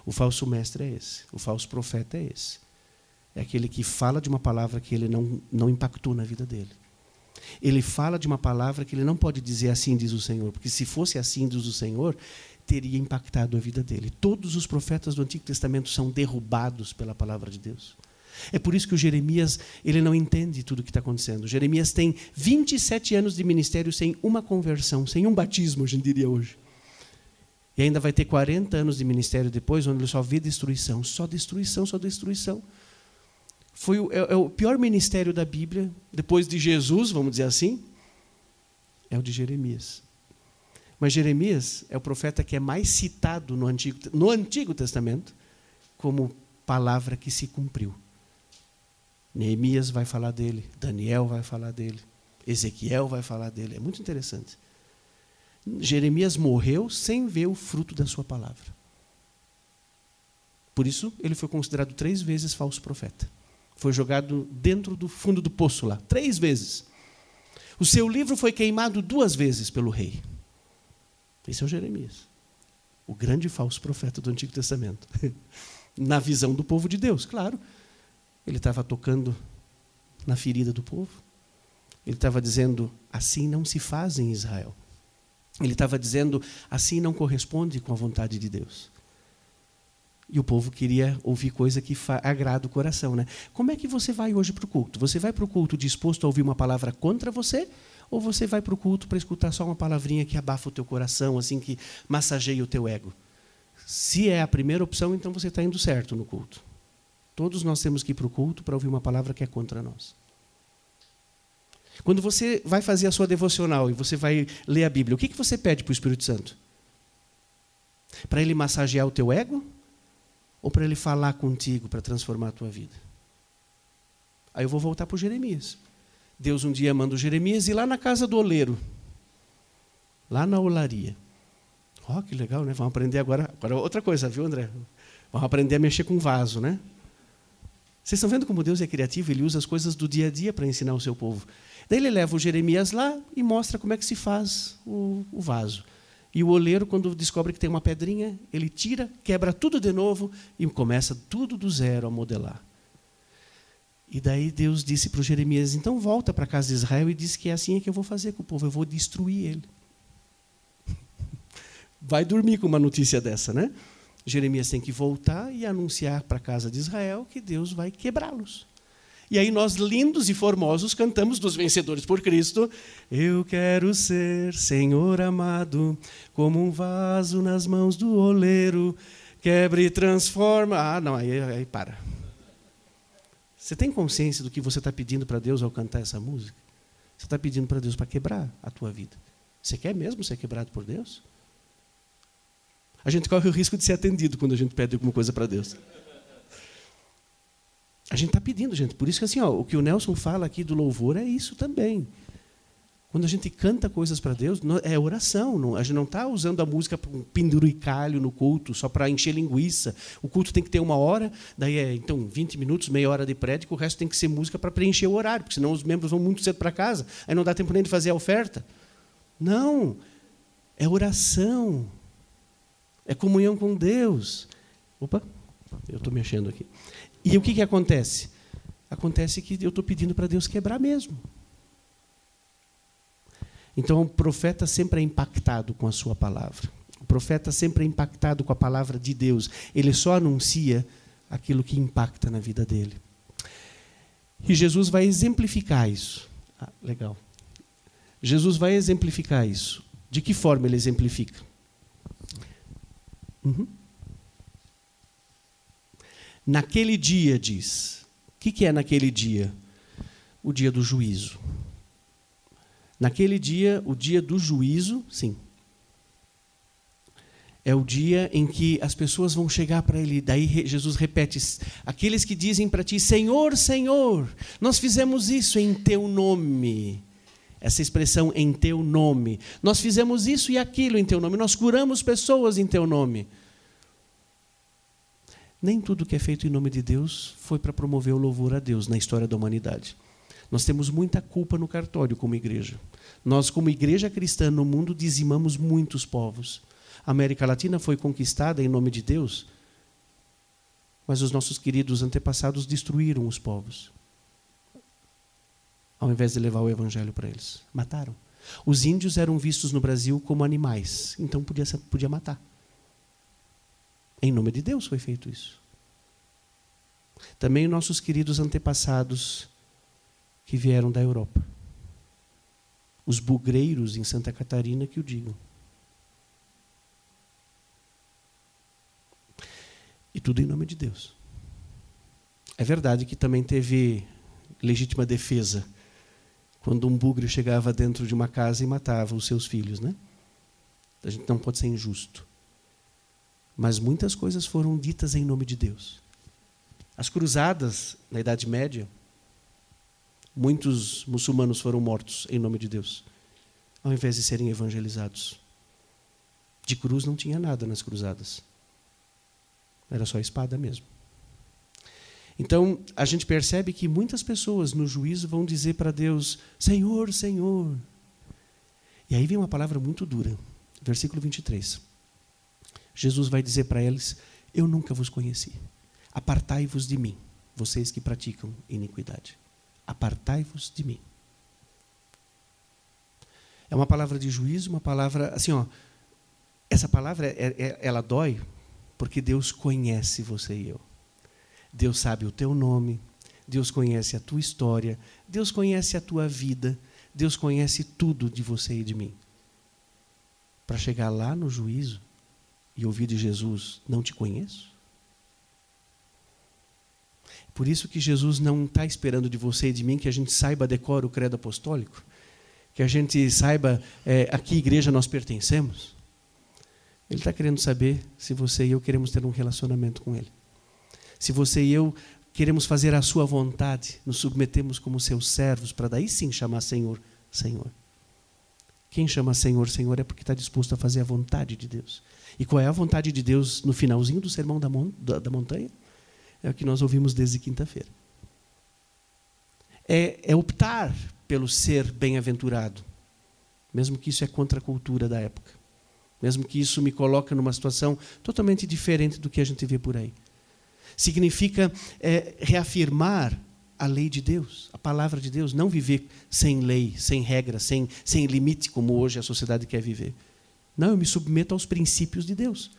O falso mestre é esse, o falso profeta é esse. É aquele que fala de uma palavra que ele não, não impactou na vida dele. Ele fala de uma palavra que ele não pode dizer assim diz o Senhor, porque se fosse assim diz o Senhor, teria impactado a vida dele. Todos os profetas do Antigo Testamento são derrubados pela palavra de Deus. É por isso que o Jeremias ele não entende tudo o que está acontecendo. O Jeremias tem 27 anos de ministério sem uma conversão, sem um batismo, a gente diria hoje. E ainda vai ter 40 anos de ministério depois, onde ele só vê destruição, só destruição, só destruição. Foi o, é, é o pior ministério da Bíblia, depois de Jesus, vamos dizer assim, é o de Jeremias. Mas Jeremias é o profeta que é mais citado no Antigo, no Antigo Testamento como palavra que se cumpriu. Neemias vai falar dele, Daniel vai falar dele, Ezequiel vai falar dele. É muito interessante. Jeremias morreu sem ver o fruto da sua palavra. Por isso, ele foi considerado três vezes falso profeta. Foi jogado dentro do fundo do poço lá, três vezes. O seu livro foi queimado duas vezes pelo rei. Esse é o Jeremias, o grande falso profeta do Antigo Testamento. Na visão do povo de Deus, claro. Ele estava tocando na ferida do povo. Ele estava dizendo: assim não se faz em Israel. Ele estava dizendo: assim não corresponde com a vontade de Deus. E o povo queria ouvir coisa que agrada o coração, né? Como é que você vai hoje para o culto? Você vai para o culto disposto a ouvir uma palavra contra você? Ou você vai para o culto para escutar só uma palavrinha que abafa o teu coração, assim, que massageia o teu ego? Se é a primeira opção, então você está indo certo no culto. Todos nós temos que ir para o culto para ouvir uma palavra que é contra nós. Quando você vai fazer a sua devocional e você vai ler a Bíblia, o que, que você pede para o Espírito Santo? Para ele massagear o teu ego? Ou para ele falar contigo para transformar a tua vida? Aí eu vou voltar para Jeremias. Deus um dia manda o Jeremias ir lá na casa do oleiro, lá na olaria. Ó, oh, que legal, né? Vamos aprender agora, agora outra coisa, viu, André? Vamos aprender a mexer com vaso, né? Vocês estão vendo como Deus é criativo? Ele usa as coisas do dia a dia para ensinar o seu povo. Daí ele leva o Jeremias lá e mostra como é que se faz o, o vaso. E o oleiro, quando descobre que tem uma pedrinha, ele tira, quebra tudo de novo e começa tudo do zero a modelar. E daí Deus disse para o Jeremias: então volta para a casa de Israel e diz que é assim é que eu vou fazer com o povo, eu vou destruir ele. Vai dormir com uma notícia dessa, né? Jeremias tem que voltar e anunciar para a casa de Israel que Deus vai quebrá-los. E aí nós, lindos e formosos, cantamos dos vencedores por Cristo. Eu quero ser, Senhor amado, como um vaso nas mãos do oleiro, quebre e transforma. Ah, não, aí, aí para. Você tem consciência do que você está pedindo para Deus ao cantar essa música? Você está pedindo para Deus para quebrar a tua vida. Você quer mesmo ser quebrado por Deus? A gente corre o risco de ser atendido quando a gente pede alguma coisa para Deus. A gente está pedindo, gente. Por isso que assim, ó, o que o Nelson fala aqui do louvor é isso também. Quando a gente canta coisas para Deus, é oração. Não, a gente não está usando a música para um penduricalho no culto, só para encher linguiça. O culto tem que ter uma hora, daí é então 20 minutos, meia hora de prédico, o resto tem que ser música para preencher o horário, porque senão os membros vão muito cedo para casa, aí não dá tempo nem de fazer a oferta. Não, é oração, é comunhão com Deus. Opa, eu estou mexendo aqui. E o que, que acontece? Acontece que eu estou pedindo para Deus quebrar mesmo. Então, o profeta sempre é impactado com a sua palavra. O profeta sempre é impactado com a palavra de Deus. Ele só anuncia aquilo que impacta na vida dele. E Jesus vai exemplificar isso. Ah, legal. Jesus vai exemplificar isso. De que forma ele exemplifica? Uhum. Naquele dia, diz. O que, que é naquele dia? O dia do juízo. Naquele dia, o dia do juízo, sim. É o dia em que as pessoas vão chegar para ele. Daí Jesus repete: aqueles que dizem para ti, Senhor, Senhor, nós fizemos isso em teu nome. Essa expressão em teu nome. Nós fizemos isso e aquilo em teu nome. Nós curamos pessoas em teu nome. Nem tudo que é feito em nome de Deus foi para promover o louvor a Deus na história da humanidade. Nós temos muita culpa no cartório como igreja. Nós, como igreja cristã no mundo, dizimamos muitos povos. A América Latina foi conquistada em nome de Deus, Mas os nossos queridos antepassados destruíram os povos. Ao invés de levar o evangelho para eles, mataram. Os índios eram vistos no Brasil como animais, então podia, podia matar. Em nome de Deus foi feito isso. Também nossos queridos antepassados que vieram da Europa. Os bugreiros em Santa Catarina que o digam. E tudo em nome de Deus. É verdade que também teve legítima defesa quando um bugre chegava dentro de uma casa e matava os seus filhos, né? A gente não pode ser injusto. Mas muitas coisas foram ditas em nome de Deus. As cruzadas na Idade Média, muitos muçulmanos foram mortos em nome de Deus, ao invés de serem evangelizados. De cruz não tinha nada nas cruzadas. Era só espada mesmo. Então, a gente percebe que muitas pessoas no juízo vão dizer para Deus: Senhor, Senhor. E aí vem uma palavra muito dura, versículo 23. Jesus vai dizer para eles: Eu nunca vos conheci. Apartai-vos de mim, vocês que praticam iniquidade. Apartai-vos de mim. É uma palavra de juízo, uma palavra assim, ó. Essa palavra, é, é, ela dói porque Deus conhece você e eu. Deus sabe o teu nome, Deus conhece a tua história, Deus conhece a tua vida, Deus conhece tudo de você e de mim. Para chegar lá no juízo e ouvir de Jesus, não te conheço? Por isso que Jesus não está esperando de você e de mim que a gente saiba decora o credo apostólico, que a gente saiba é, a que igreja nós pertencemos. Ele está querendo saber se você e eu queremos ter um relacionamento com Ele. Se você e eu queremos fazer a Sua vontade, nos submetemos como seus servos, para daí sim chamar Senhor, Senhor. Quem chama Senhor, Senhor é porque está disposto a fazer a vontade de Deus. E qual é a vontade de Deus no finalzinho do sermão da, mon da, da montanha? É o que nós ouvimos desde quinta-feira. É, é optar pelo ser bem-aventurado, mesmo que isso é contra a cultura da época mesmo que isso me coloque numa situação totalmente diferente do que a gente vê por aí. Significa é, reafirmar a lei de Deus, a palavra de Deus, não viver sem lei, sem regra, sem, sem limite, como hoje a sociedade quer viver. Não, eu me submeto aos princípios de Deus.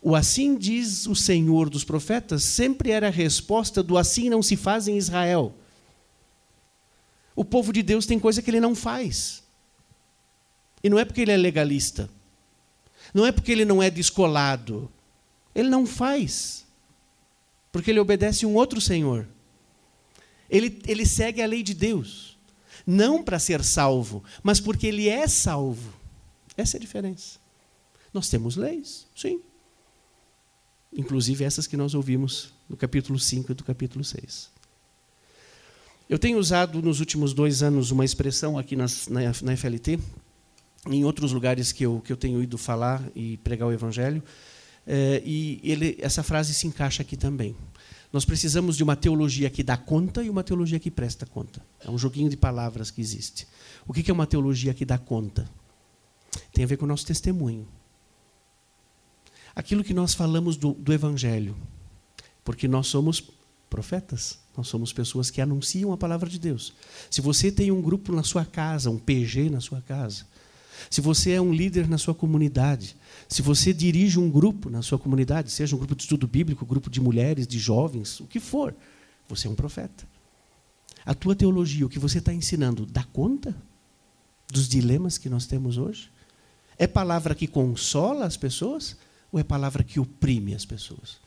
O assim diz o Senhor dos profetas sempre era a resposta do assim não se faz em Israel. O povo de Deus tem coisa que ele não faz. E não é porque ele é legalista. Não é porque ele não é descolado. Ele não faz. Porque ele obedece um outro Senhor. Ele, ele segue a lei de Deus. Não para ser salvo, mas porque ele é salvo. Essa é a diferença. Nós temos leis, sim. Inclusive essas que nós ouvimos no capítulo 5 e do capítulo 6. Eu tenho usado nos últimos dois anos uma expressão aqui nas, na, na FLT, em outros lugares que eu, que eu tenho ido falar e pregar o Evangelho. É, e ele, essa frase se encaixa aqui também. Nós precisamos de uma teologia que dá conta e uma teologia que presta conta. É um joguinho de palavras que existe. O que é uma teologia que dá conta? Tem a ver com o nosso testemunho. Aquilo que nós falamos do, do Evangelho. Porque nós somos profetas. Nós somos pessoas que anunciam a palavra de Deus. Se você tem um grupo na sua casa, um PG na sua casa, se você é um líder na sua comunidade, se você dirige um grupo na sua comunidade, seja um grupo de estudo bíblico, grupo de mulheres, de jovens, o que for, você é um profeta. A tua teologia, o que você está ensinando, dá conta dos dilemas que nós temos hoje? É palavra que consola as pessoas ou é palavra que oprime as pessoas?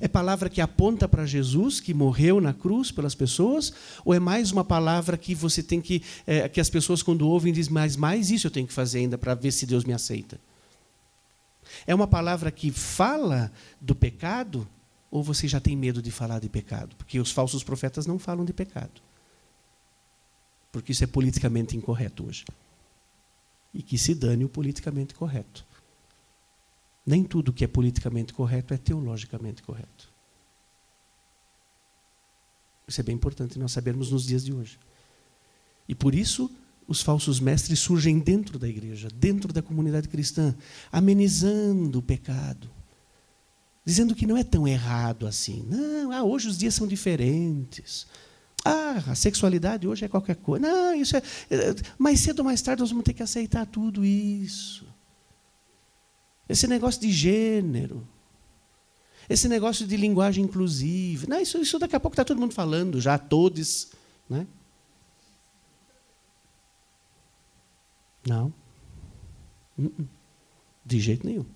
É palavra que aponta para Jesus, que morreu na cruz pelas pessoas? Ou é mais uma palavra que você tem que. É, que as pessoas, quando ouvem, dizem, mas mais isso eu tenho que fazer ainda para ver se Deus me aceita? É uma palavra que fala do pecado? Ou você já tem medo de falar de pecado? Porque os falsos profetas não falam de pecado. Porque isso é politicamente incorreto hoje. E que se dane o politicamente correto. Nem tudo que é politicamente correto é teologicamente correto. Isso é bem importante nós sabermos nos dias de hoje. E por isso os falsos mestres surgem dentro da igreja, dentro da comunidade cristã, amenizando o pecado, dizendo que não é tão errado assim. Não, ah, hoje os dias são diferentes. Ah, a sexualidade hoje é qualquer coisa. Não, isso é. é mais cedo ou mais tarde nós vamos ter que aceitar tudo isso. Esse negócio de gênero. Esse negócio de linguagem inclusiva. Não, isso, isso daqui a pouco está todo mundo falando, já todos. Né? Não. Uh-uh. De jeito nenhum.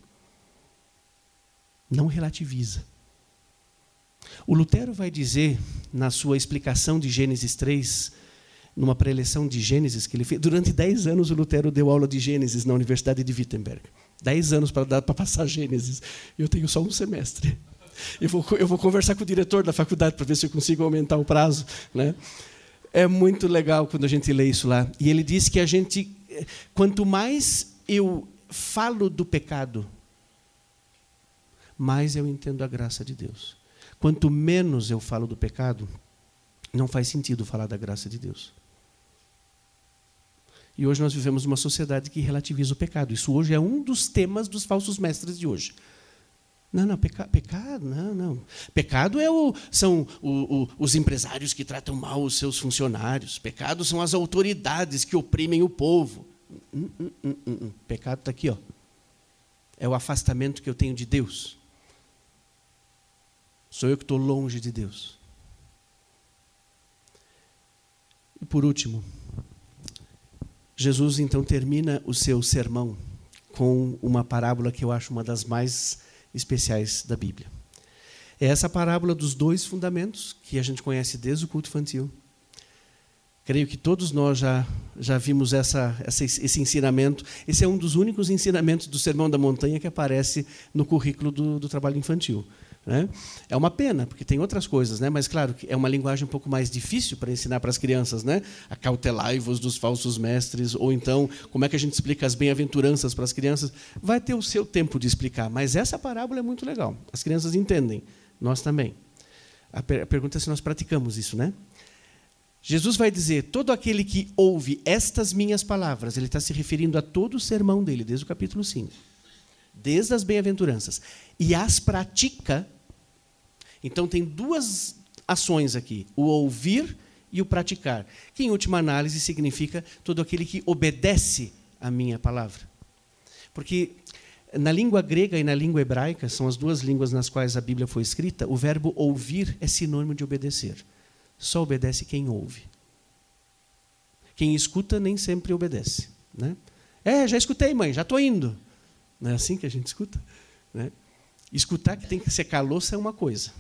Não relativiza. O Lutero vai dizer, na sua explicação de Gênesis 3, numa preleção de Gênesis que ele fez, durante 10 anos o Lutero deu aula de Gênesis na Universidade de Wittenberg. 10 anos para dar para passar Gênesis. Eu tenho só um semestre. Eu vou, eu vou conversar com o diretor da faculdade para ver se eu consigo aumentar o prazo. Né? É muito legal quando a gente lê isso lá. E ele diz que a gente, quanto mais eu falo do pecado, mais eu entendo a graça de Deus. Quanto menos eu falo do pecado, não faz sentido falar da graça de Deus. E hoje nós vivemos uma sociedade que relativiza o pecado. Isso hoje é um dos temas dos falsos mestres de hoje. Não, não, peca, pecado, não, não. Pecado é o, são o, o, os empresários que tratam mal os seus funcionários. Pecado são as autoridades que oprimem o povo. Hum, hum, hum, hum, hum. Pecado está aqui, ó. É o afastamento que eu tenho de Deus. Sou eu que estou longe de Deus. E por último, Jesus então termina o seu sermão com uma parábola que eu acho uma das mais especiais da Bíblia. É essa parábola dos dois fundamentos que a gente conhece desde o culto infantil. Creio que todos nós já, já vimos essa, essa, esse ensinamento. Esse é um dos únicos ensinamentos do Sermão da Montanha que aparece no currículo do, do trabalho infantil. Né? É uma pena, porque tem outras coisas, né? mas claro é uma linguagem um pouco mais difícil para ensinar para as crianças. Né? Acautelai-vos dos falsos mestres, ou então, como é que a gente explica as bem-aventuranças para as crianças? Vai ter o seu tempo de explicar, mas essa parábola é muito legal. As crianças entendem, nós também. A, per a pergunta é se nós praticamos isso, né? Jesus vai dizer: todo aquele que ouve estas minhas palavras, ele está se referindo a todo o sermão dele, desde o capítulo 5, desde as bem-aventuranças, e as pratica, então, tem duas ações aqui: o ouvir e o praticar, que, em última análise, significa todo aquele que obedece à minha palavra. Porque na língua grega e na língua hebraica, são as duas línguas nas quais a Bíblia foi escrita, o verbo ouvir é sinônimo de obedecer. Só obedece quem ouve. Quem escuta nem sempre obedece. Né? É, já escutei, mãe, já estou indo. Não é assim que a gente escuta? Né? Escutar que tem que secar a louça é uma coisa.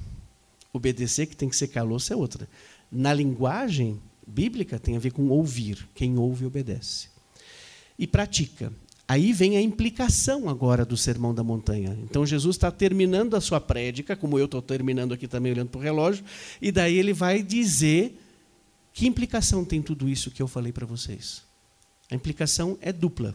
Obedecer, que tem que ser caloço, é outra. Na linguagem bíblica, tem a ver com ouvir. Quem ouve, obedece. E pratica. Aí vem a implicação agora do Sermão da Montanha. Então Jesus está terminando a sua prédica, como eu estou terminando aqui também olhando para o relógio, e daí ele vai dizer que implicação tem tudo isso que eu falei para vocês. A implicação é dupla.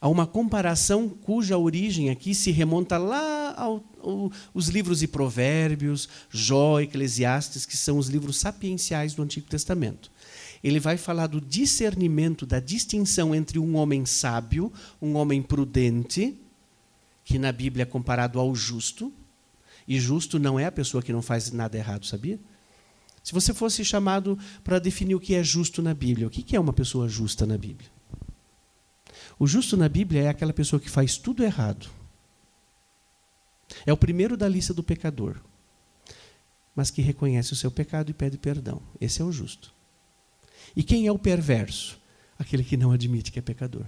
Há uma comparação cuja origem aqui se remonta lá ao, ao, aos livros de Provérbios, Jó, Eclesiastes, que são os livros sapienciais do Antigo Testamento. Ele vai falar do discernimento, da distinção entre um homem sábio, um homem prudente, que na Bíblia é comparado ao justo, e justo não é a pessoa que não faz nada errado, sabia? Se você fosse chamado para definir o que é justo na Bíblia, o que é uma pessoa justa na Bíblia? O justo na Bíblia é aquela pessoa que faz tudo errado. É o primeiro da lista do pecador, mas que reconhece o seu pecado e pede perdão. Esse é o justo. E quem é o perverso? Aquele que não admite que é pecador.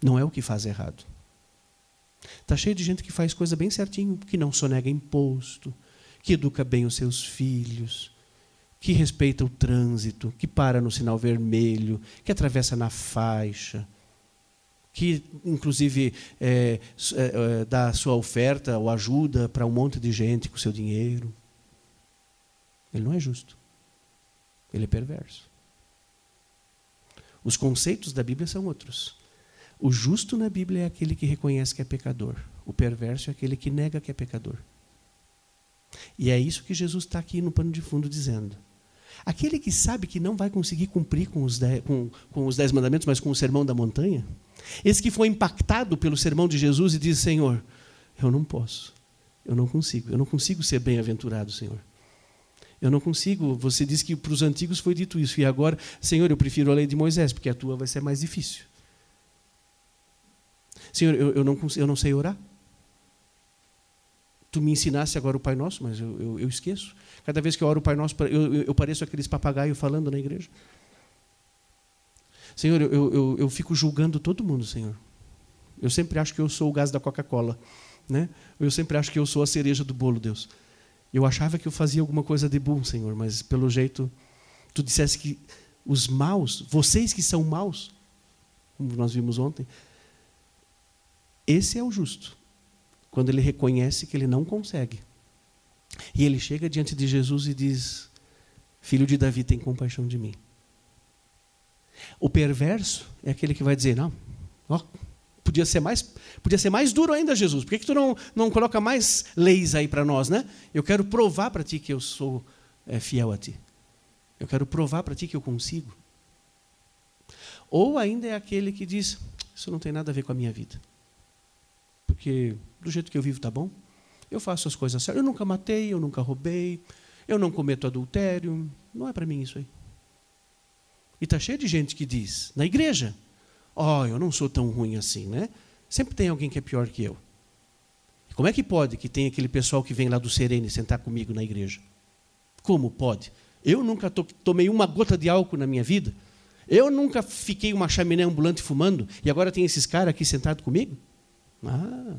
Não é o que faz errado. Está cheio de gente que faz coisa bem certinho, que não sonega imposto, que educa bem os seus filhos, que respeita o trânsito, que para no sinal vermelho, que atravessa na faixa, que inclusive é, é, é, dá sua oferta ou ajuda para um monte de gente com seu dinheiro. Ele não é justo. Ele é perverso. Os conceitos da Bíblia são outros. O justo na Bíblia é aquele que reconhece que é pecador. O perverso é aquele que nega que é pecador. E é isso que Jesus está aqui no pano de fundo dizendo. Aquele que sabe que não vai conseguir cumprir com os, dez, com, com os dez mandamentos, mas com o sermão da montanha, esse que foi impactado pelo sermão de Jesus e diz: Senhor, Eu não posso. Eu não consigo. Eu não consigo ser bem-aventurado, Senhor. Eu não consigo. Você disse que para os antigos foi dito isso. E agora, Senhor, eu prefiro a lei de Moisés, porque a tua vai ser mais difícil. Senhor, eu, eu, não, eu não sei orar. Tu me ensinasse agora o Pai Nosso, mas eu, eu, eu esqueço. Cada vez que eu oro o Pai Nosso, eu, eu, pareço aqueles papagaios falando na igreja. Senhor, eu, eu, eu fico julgando todo mundo, Senhor. Eu sempre acho que eu sou o gás da Coca-Cola. Né? Eu sempre acho que eu sou a cereja do bolo, Deus. Eu achava que eu fazia alguma coisa de bom, Senhor, mas pelo jeito, tu disseste que os maus, vocês que são maus, como nós vimos ontem, esse é o justo. Quando ele reconhece que ele não consegue. E ele chega diante de Jesus e diz: Filho de Davi, tem compaixão de mim. O perverso é aquele que vai dizer: Não, ó, podia ser mais, podia ser mais duro ainda, Jesus. Por que, que tu não, não coloca mais leis aí para nós, né? Eu quero provar para ti que eu sou é, fiel a ti. Eu quero provar para ti que eu consigo. Ou ainda é aquele que diz: Isso não tem nada a ver com a minha vida porque do jeito que eu vivo está bom. Eu faço as coisas certas. Eu nunca matei, eu nunca roubei, eu não cometo adultério. Não é para mim isso aí. E está cheio de gente que diz, na igreja, ó, oh, eu não sou tão ruim assim, né? Sempre tem alguém que é pior que eu. Como é que pode que tem aquele pessoal que vem lá do Serene sentar comigo na igreja? Como pode? Eu nunca to tomei uma gota de álcool na minha vida. Eu nunca fiquei uma chaminé ambulante fumando. E agora tem esses caras aqui sentados comigo? Ah.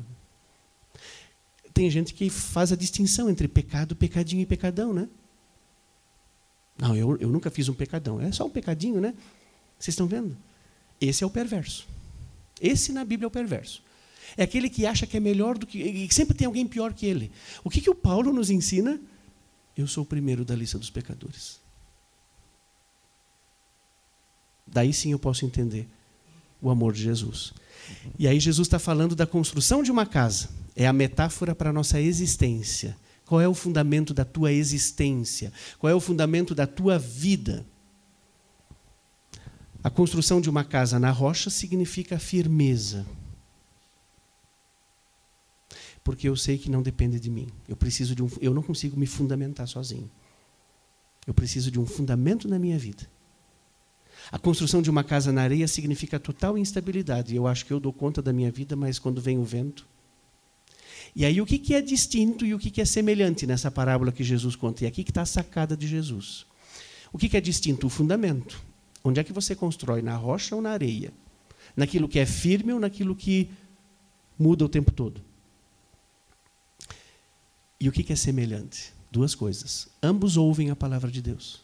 Tem gente que faz a distinção entre pecado, pecadinho e pecadão, né? Não, eu, eu nunca fiz um pecadão. É só um pecadinho, né? Vocês estão vendo? Esse é o perverso. Esse na Bíblia é o perverso. É aquele que acha que é melhor do que. E sempre tem alguém pior que ele. O que, que o Paulo nos ensina? Eu sou o primeiro da lista dos pecadores. Daí sim eu posso entender o amor de Jesus. E aí Jesus está falando da construção de uma casa. É a metáfora para a nossa existência. Qual é o fundamento da tua existência? Qual é o fundamento da tua vida? A construção de uma casa na rocha significa firmeza. Porque eu sei que não depende de mim. Eu preciso de um, eu não consigo me fundamentar sozinho. Eu preciso de um fundamento na minha vida. A construção de uma casa na areia significa total instabilidade. Eu acho que eu dou conta da minha vida, mas quando vem o vento. E aí, o que, é distinto e o que, é semelhante nessa parábola que Jesus conta? E aqui que está a sacada de Jesus. O que, é distinto? O fundamento. Onde é que você constrói? Na rocha ou na areia? Naquilo que é firme ou naquilo que muda o tempo todo? E o que é semelhante? Duas coisas. Ambos ouvem a palavra de Deus.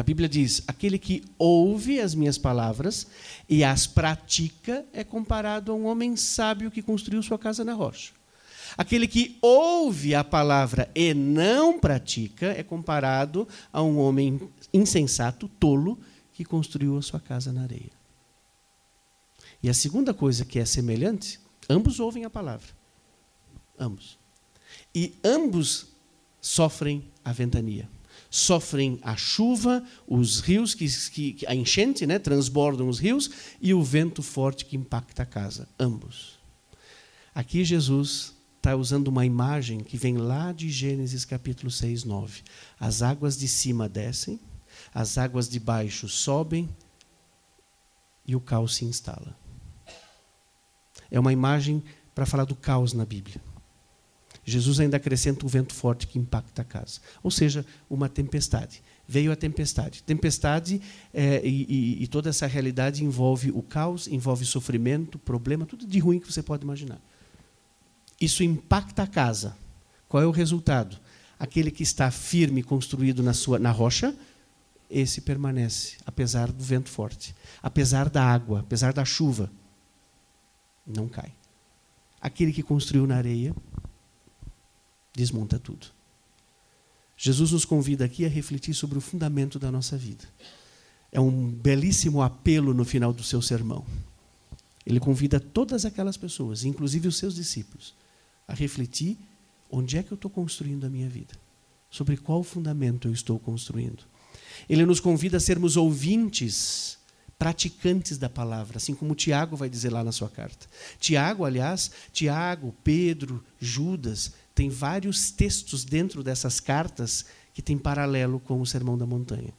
A Bíblia diz: aquele que ouve as minhas palavras e as pratica é comparado a um homem sábio que construiu sua casa na rocha. Aquele que ouve a palavra e não pratica é comparado a um homem insensato, tolo, que construiu a sua casa na areia. E a segunda coisa que é semelhante, ambos ouvem a palavra. Ambos. E ambos sofrem a ventania sofrem a chuva, os rios, que, que, a enchente, né, transbordam os rios, e o vento forte que impacta a casa, ambos. Aqui Jesus está usando uma imagem que vem lá de Gênesis capítulo 6, 9. As águas de cima descem, as águas de baixo sobem e o caos se instala. É uma imagem para falar do caos na Bíblia. Jesus ainda acrescenta um vento forte que impacta a casa. Ou seja, uma tempestade. Veio a tempestade. Tempestade é, e, e, toda essa realidade envolve o caos, envolve sofrimento, problema, tudo de ruim que você pode imaginar. Isso impacta a casa. Qual é o resultado? Aquele que está firme, construído na, sua, na rocha, esse permanece, apesar do vento forte, apesar da água, apesar da chuva. Não cai. Aquele que construiu na areia, desmonta tudo. Jesus nos convida aqui a refletir sobre o fundamento da nossa vida. É um belíssimo apelo no final do seu sermão. Ele convida todas aquelas pessoas, inclusive os seus discípulos, a refletir onde é que eu estou construindo a minha vida, sobre qual fundamento eu estou construindo. Ele nos convida a sermos ouvintes praticantes da palavra, assim como Tiago vai dizer lá na sua carta. Tiago, aliás, Tiago, Pedro, Judas, tem vários textos dentro dessas cartas que têm paralelo com o Sermão da Montanha.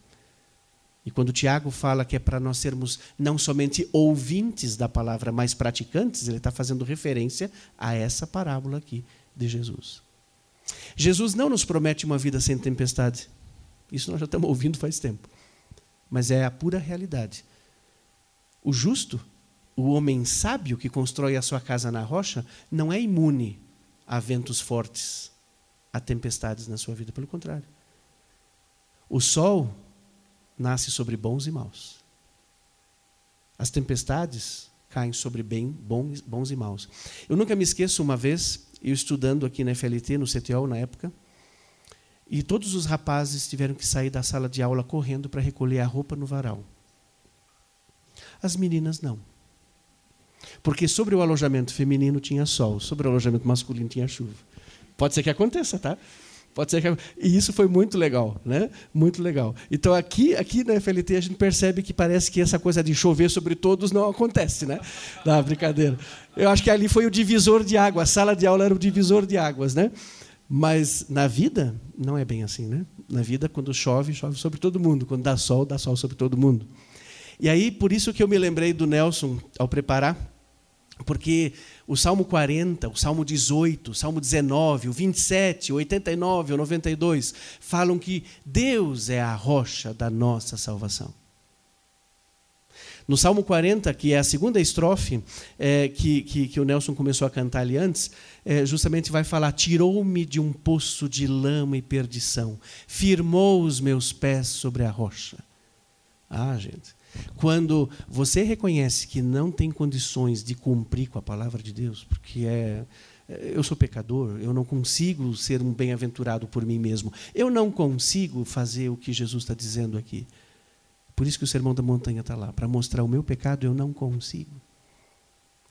E quando Tiago fala que é para nós sermos não somente ouvintes da palavra, mas praticantes, ele está fazendo referência a essa parábola aqui de Jesus. Jesus não nos promete uma vida sem tempestade. Isso nós já estamos ouvindo faz tempo. Mas é a pura realidade. O justo, o homem sábio que constrói a sua casa na rocha, não é imune a ventos fortes, a tempestades na sua vida. Pelo contrário. O sol nasce sobre bons e maus. As tempestades caem sobre bem, bons, bons e maus. Eu nunca me esqueço uma vez, eu estudando aqui na FLT, no CTO na época, e todos os rapazes tiveram que sair da sala de aula correndo para recolher a roupa no varal. As meninas não. Porque sobre o alojamento feminino tinha sol, sobre o alojamento masculino tinha chuva. Pode ser que aconteça, tá? Pode ser que... E isso foi muito legal, né? Muito legal. Então aqui, aqui na FLT a gente percebe que parece que essa coisa de chover sobre todos não acontece, né? Da brincadeira. Eu acho que ali foi o divisor de água, a sala de aula era o divisor de águas, né? Mas na vida não é bem assim, né? Na vida quando chove, chove sobre todo mundo, quando dá sol, dá sol sobre todo mundo. E aí por isso que eu me lembrei do Nelson ao preparar porque o Salmo 40, o Salmo 18, o Salmo 19, o 27, o 89, o 92 falam que Deus é a rocha da nossa salvação. No Salmo 40, que é a segunda estrofe é, que, que, que, o Nelson começou a cantar ali antes, é, justamente vai falar: Tirou-me de um poço de lama e perdição, firmou os meus pés sobre a rocha. Ah, gente, quando você reconhece que não tem condições de cumprir com a palavra de Deus, porque é, é eu sou pecador, eu não consigo ser um bem-aventurado por mim mesmo, eu não consigo fazer o que Jesus está dizendo aqui. Por isso que o Sermão da Montanha está lá, para mostrar o meu pecado, eu não consigo.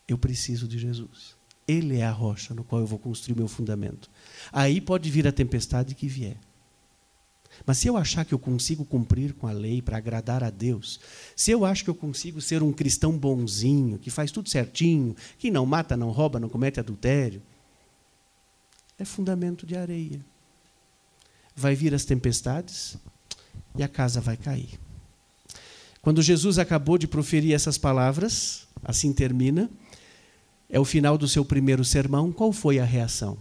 Eu preciso de Jesus. Ele é a rocha no qual eu vou construir o meu fundamento. Aí pode vir a tempestade que vier. Mas se eu achar que eu consigo cumprir com a lei para agradar a Deus, se eu acho que eu consigo ser um cristão bonzinho, que faz tudo certinho, que não mata, não rouba, não comete adultério, é fundamento de areia. Vai vir as tempestades e a casa vai cair. Quando Jesus acabou de proferir essas palavras, assim termina, é o final do seu primeiro sermão, qual foi a reação?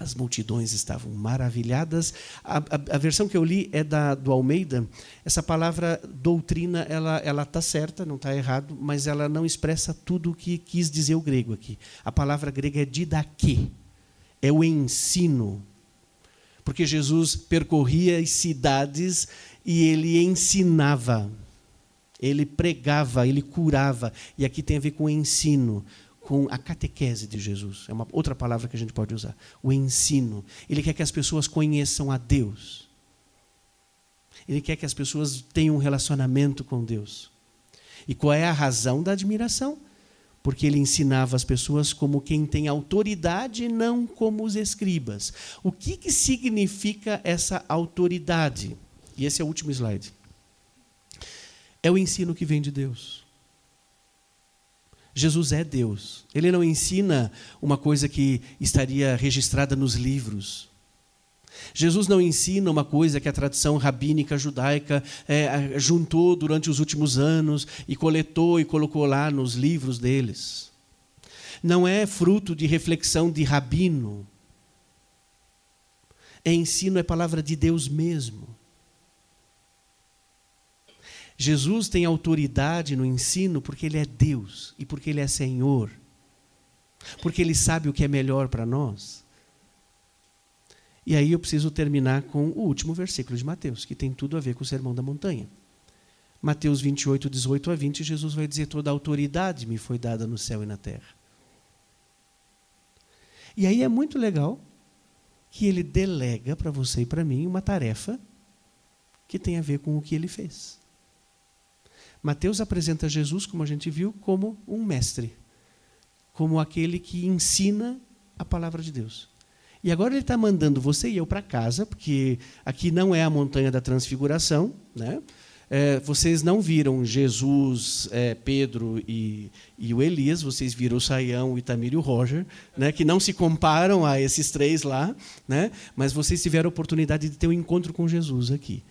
As multidões estavam maravilhadas. A, a, a versão que eu li é da, do Almeida. Essa palavra doutrina, ela ela está certa, não está errado, mas ela não expressa tudo o que quis dizer o grego aqui. A palavra grega é didaquê, é o ensino. Porque Jesus percorria as cidades e ele ensinava, ele pregava, ele curava. E aqui tem a ver com ensino com a catequese de Jesus. É uma outra palavra que a gente pode usar. O ensino. Ele quer que as pessoas conheçam a Deus. Ele quer que as pessoas tenham um relacionamento com Deus. E qual é a razão da admiração? Porque ele ensinava as pessoas como quem tem autoridade, não como os escribas. O que, que significa essa autoridade? E esse é o último slide. É o ensino que vem de Deus. Jesus é Deus. Ele não ensina uma coisa que estaria registrada nos livros. Jesus não ensina uma coisa que a tradição rabínica judaica é, juntou durante os últimos anos e coletou e colocou lá nos livros deles. Não é fruto de reflexão de rabino. É ensino, é palavra de Deus mesmo. Jesus tem autoridade no ensino porque ele é Deus e porque ele é Senhor. Porque ele sabe o que é melhor para nós. E aí eu preciso terminar com o último versículo de Mateus, que tem tudo a ver com o Sermão da Montanha. Mateus 28, 18 a 20, Jesus vai dizer: Toda a autoridade me foi dada no céu e na terra. E aí é muito legal que ele delega para você e para mim uma tarefa que tem a ver com o que ele fez. Mateus apresenta Jesus, como a gente viu, como um mestre, como aquele que ensina a palavra de Deus. E agora ele está mandando você e eu para casa, porque aqui não é a montanha da transfiguração, né? é, vocês não viram Jesus, é, Pedro e, e, o Elias, vocês viram o Saião, o Itamir e o Roger, né, que não se comparam a esses três lá, né, mas vocês tiveram a oportunidade de ter um encontro com Jesus aqui.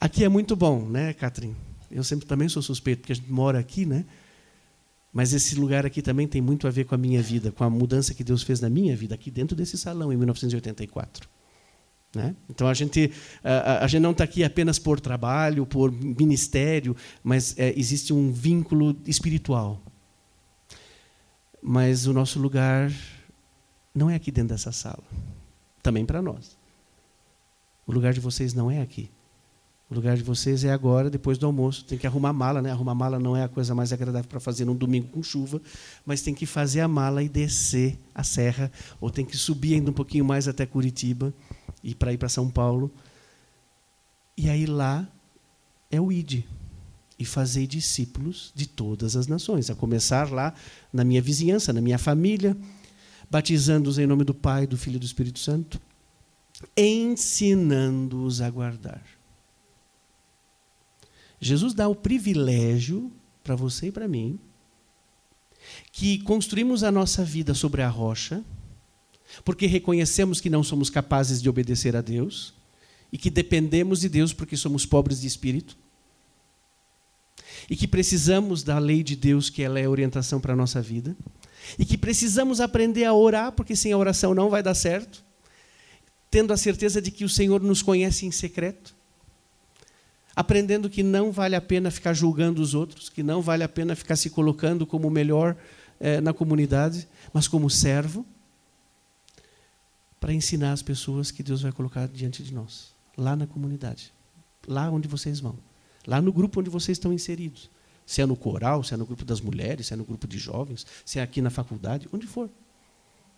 Aqui é muito bom, né, Catherine? Eu sempre também sou suspeito, porque a gente mora aqui, né? Mas esse lugar aqui também tem muito a ver com a minha vida, com a mudança que Deus fez na minha vida, aqui dentro desse salão, em 1984. Né? Então a gente, a, a gente não está aqui apenas por trabalho, por ministério, mas é, existe um vínculo espiritual. Mas o nosso lugar não é aqui dentro dessa sala. Também para nós. O lugar de vocês não é aqui. O lugar de vocês é agora, depois do almoço. Tem que arrumar mala, né? Arrumar mala não é a coisa mais agradável para fazer num domingo com chuva, mas tem que fazer a mala e descer a serra, ou tem que subir ainda um pouquinho mais até Curitiba e para ir para São Paulo. E aí lá é o ID e fazer discípulos de todas as nações, a começar lá na minha vizinhança, na minha família, batizando-os em nome do Pai, do Filho e do Espírito Santo, ensinando-os a guardar. Jesus dá o privilégio para você e para mim que construímos a nossa vida sobre a rocha porque reconhecemos que não somos capazes de obedecer a Deus e que dependemos de Deus porque somos pobres de espírito e que precisamos da lei de Deus, que ela é orientação para a nossa vida, e que precisamos aprender a orar, porque sem a oração não vai dar certo, tendo a certeza de que o Senhor nos conhece em secreto, aprendendo que não vale a pena ficar julgando os outros, que não vale a pena ficar se colocando como o melhor eh, na comunidade, mas como servo, para ensinar as pessoas que Deus vai colocar diante de nós, lá na comunidade, lá onde vocês vão, lá no grupo onde vocês estão inseridos. Se é no coral, se é no grupo das mulheres, se é no grupo de jovens, se é aqui na faculdade, onde for.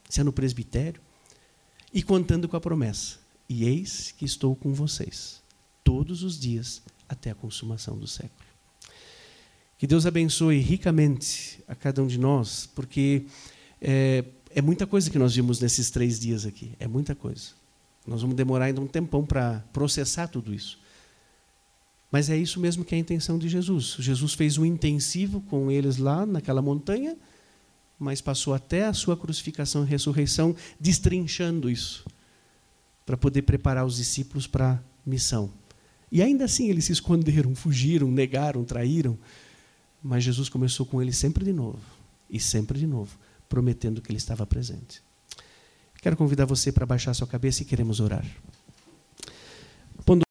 Se é no presbitério. E contando com a promessa: E eis que estou com vocês todos os dias até a consumação do século. Que Deus abençoe ricamente a cada um de nós, porque é, é muita coisa que nós vimos nesses três dias aqui. É muita coisa. Nós vamos demorar ainda um tempão para processar tudo isso. Mas é isso mesmo que é a intenção de Jesus. Jesus fez um intensivo com eles lá naquela montanha, mas passou até a sua crucificação e ressurreição destrinchando isso, para poder preparar os discípulos para a missão. E ainda assim eles se esconderam, fugiram, negaram, traíram. Mas Jesus começou com eles sempre de novo, e sempre de novo prometendo que Ele estava presente. Quero convidar você para baixar sua cabeça e queremos orar.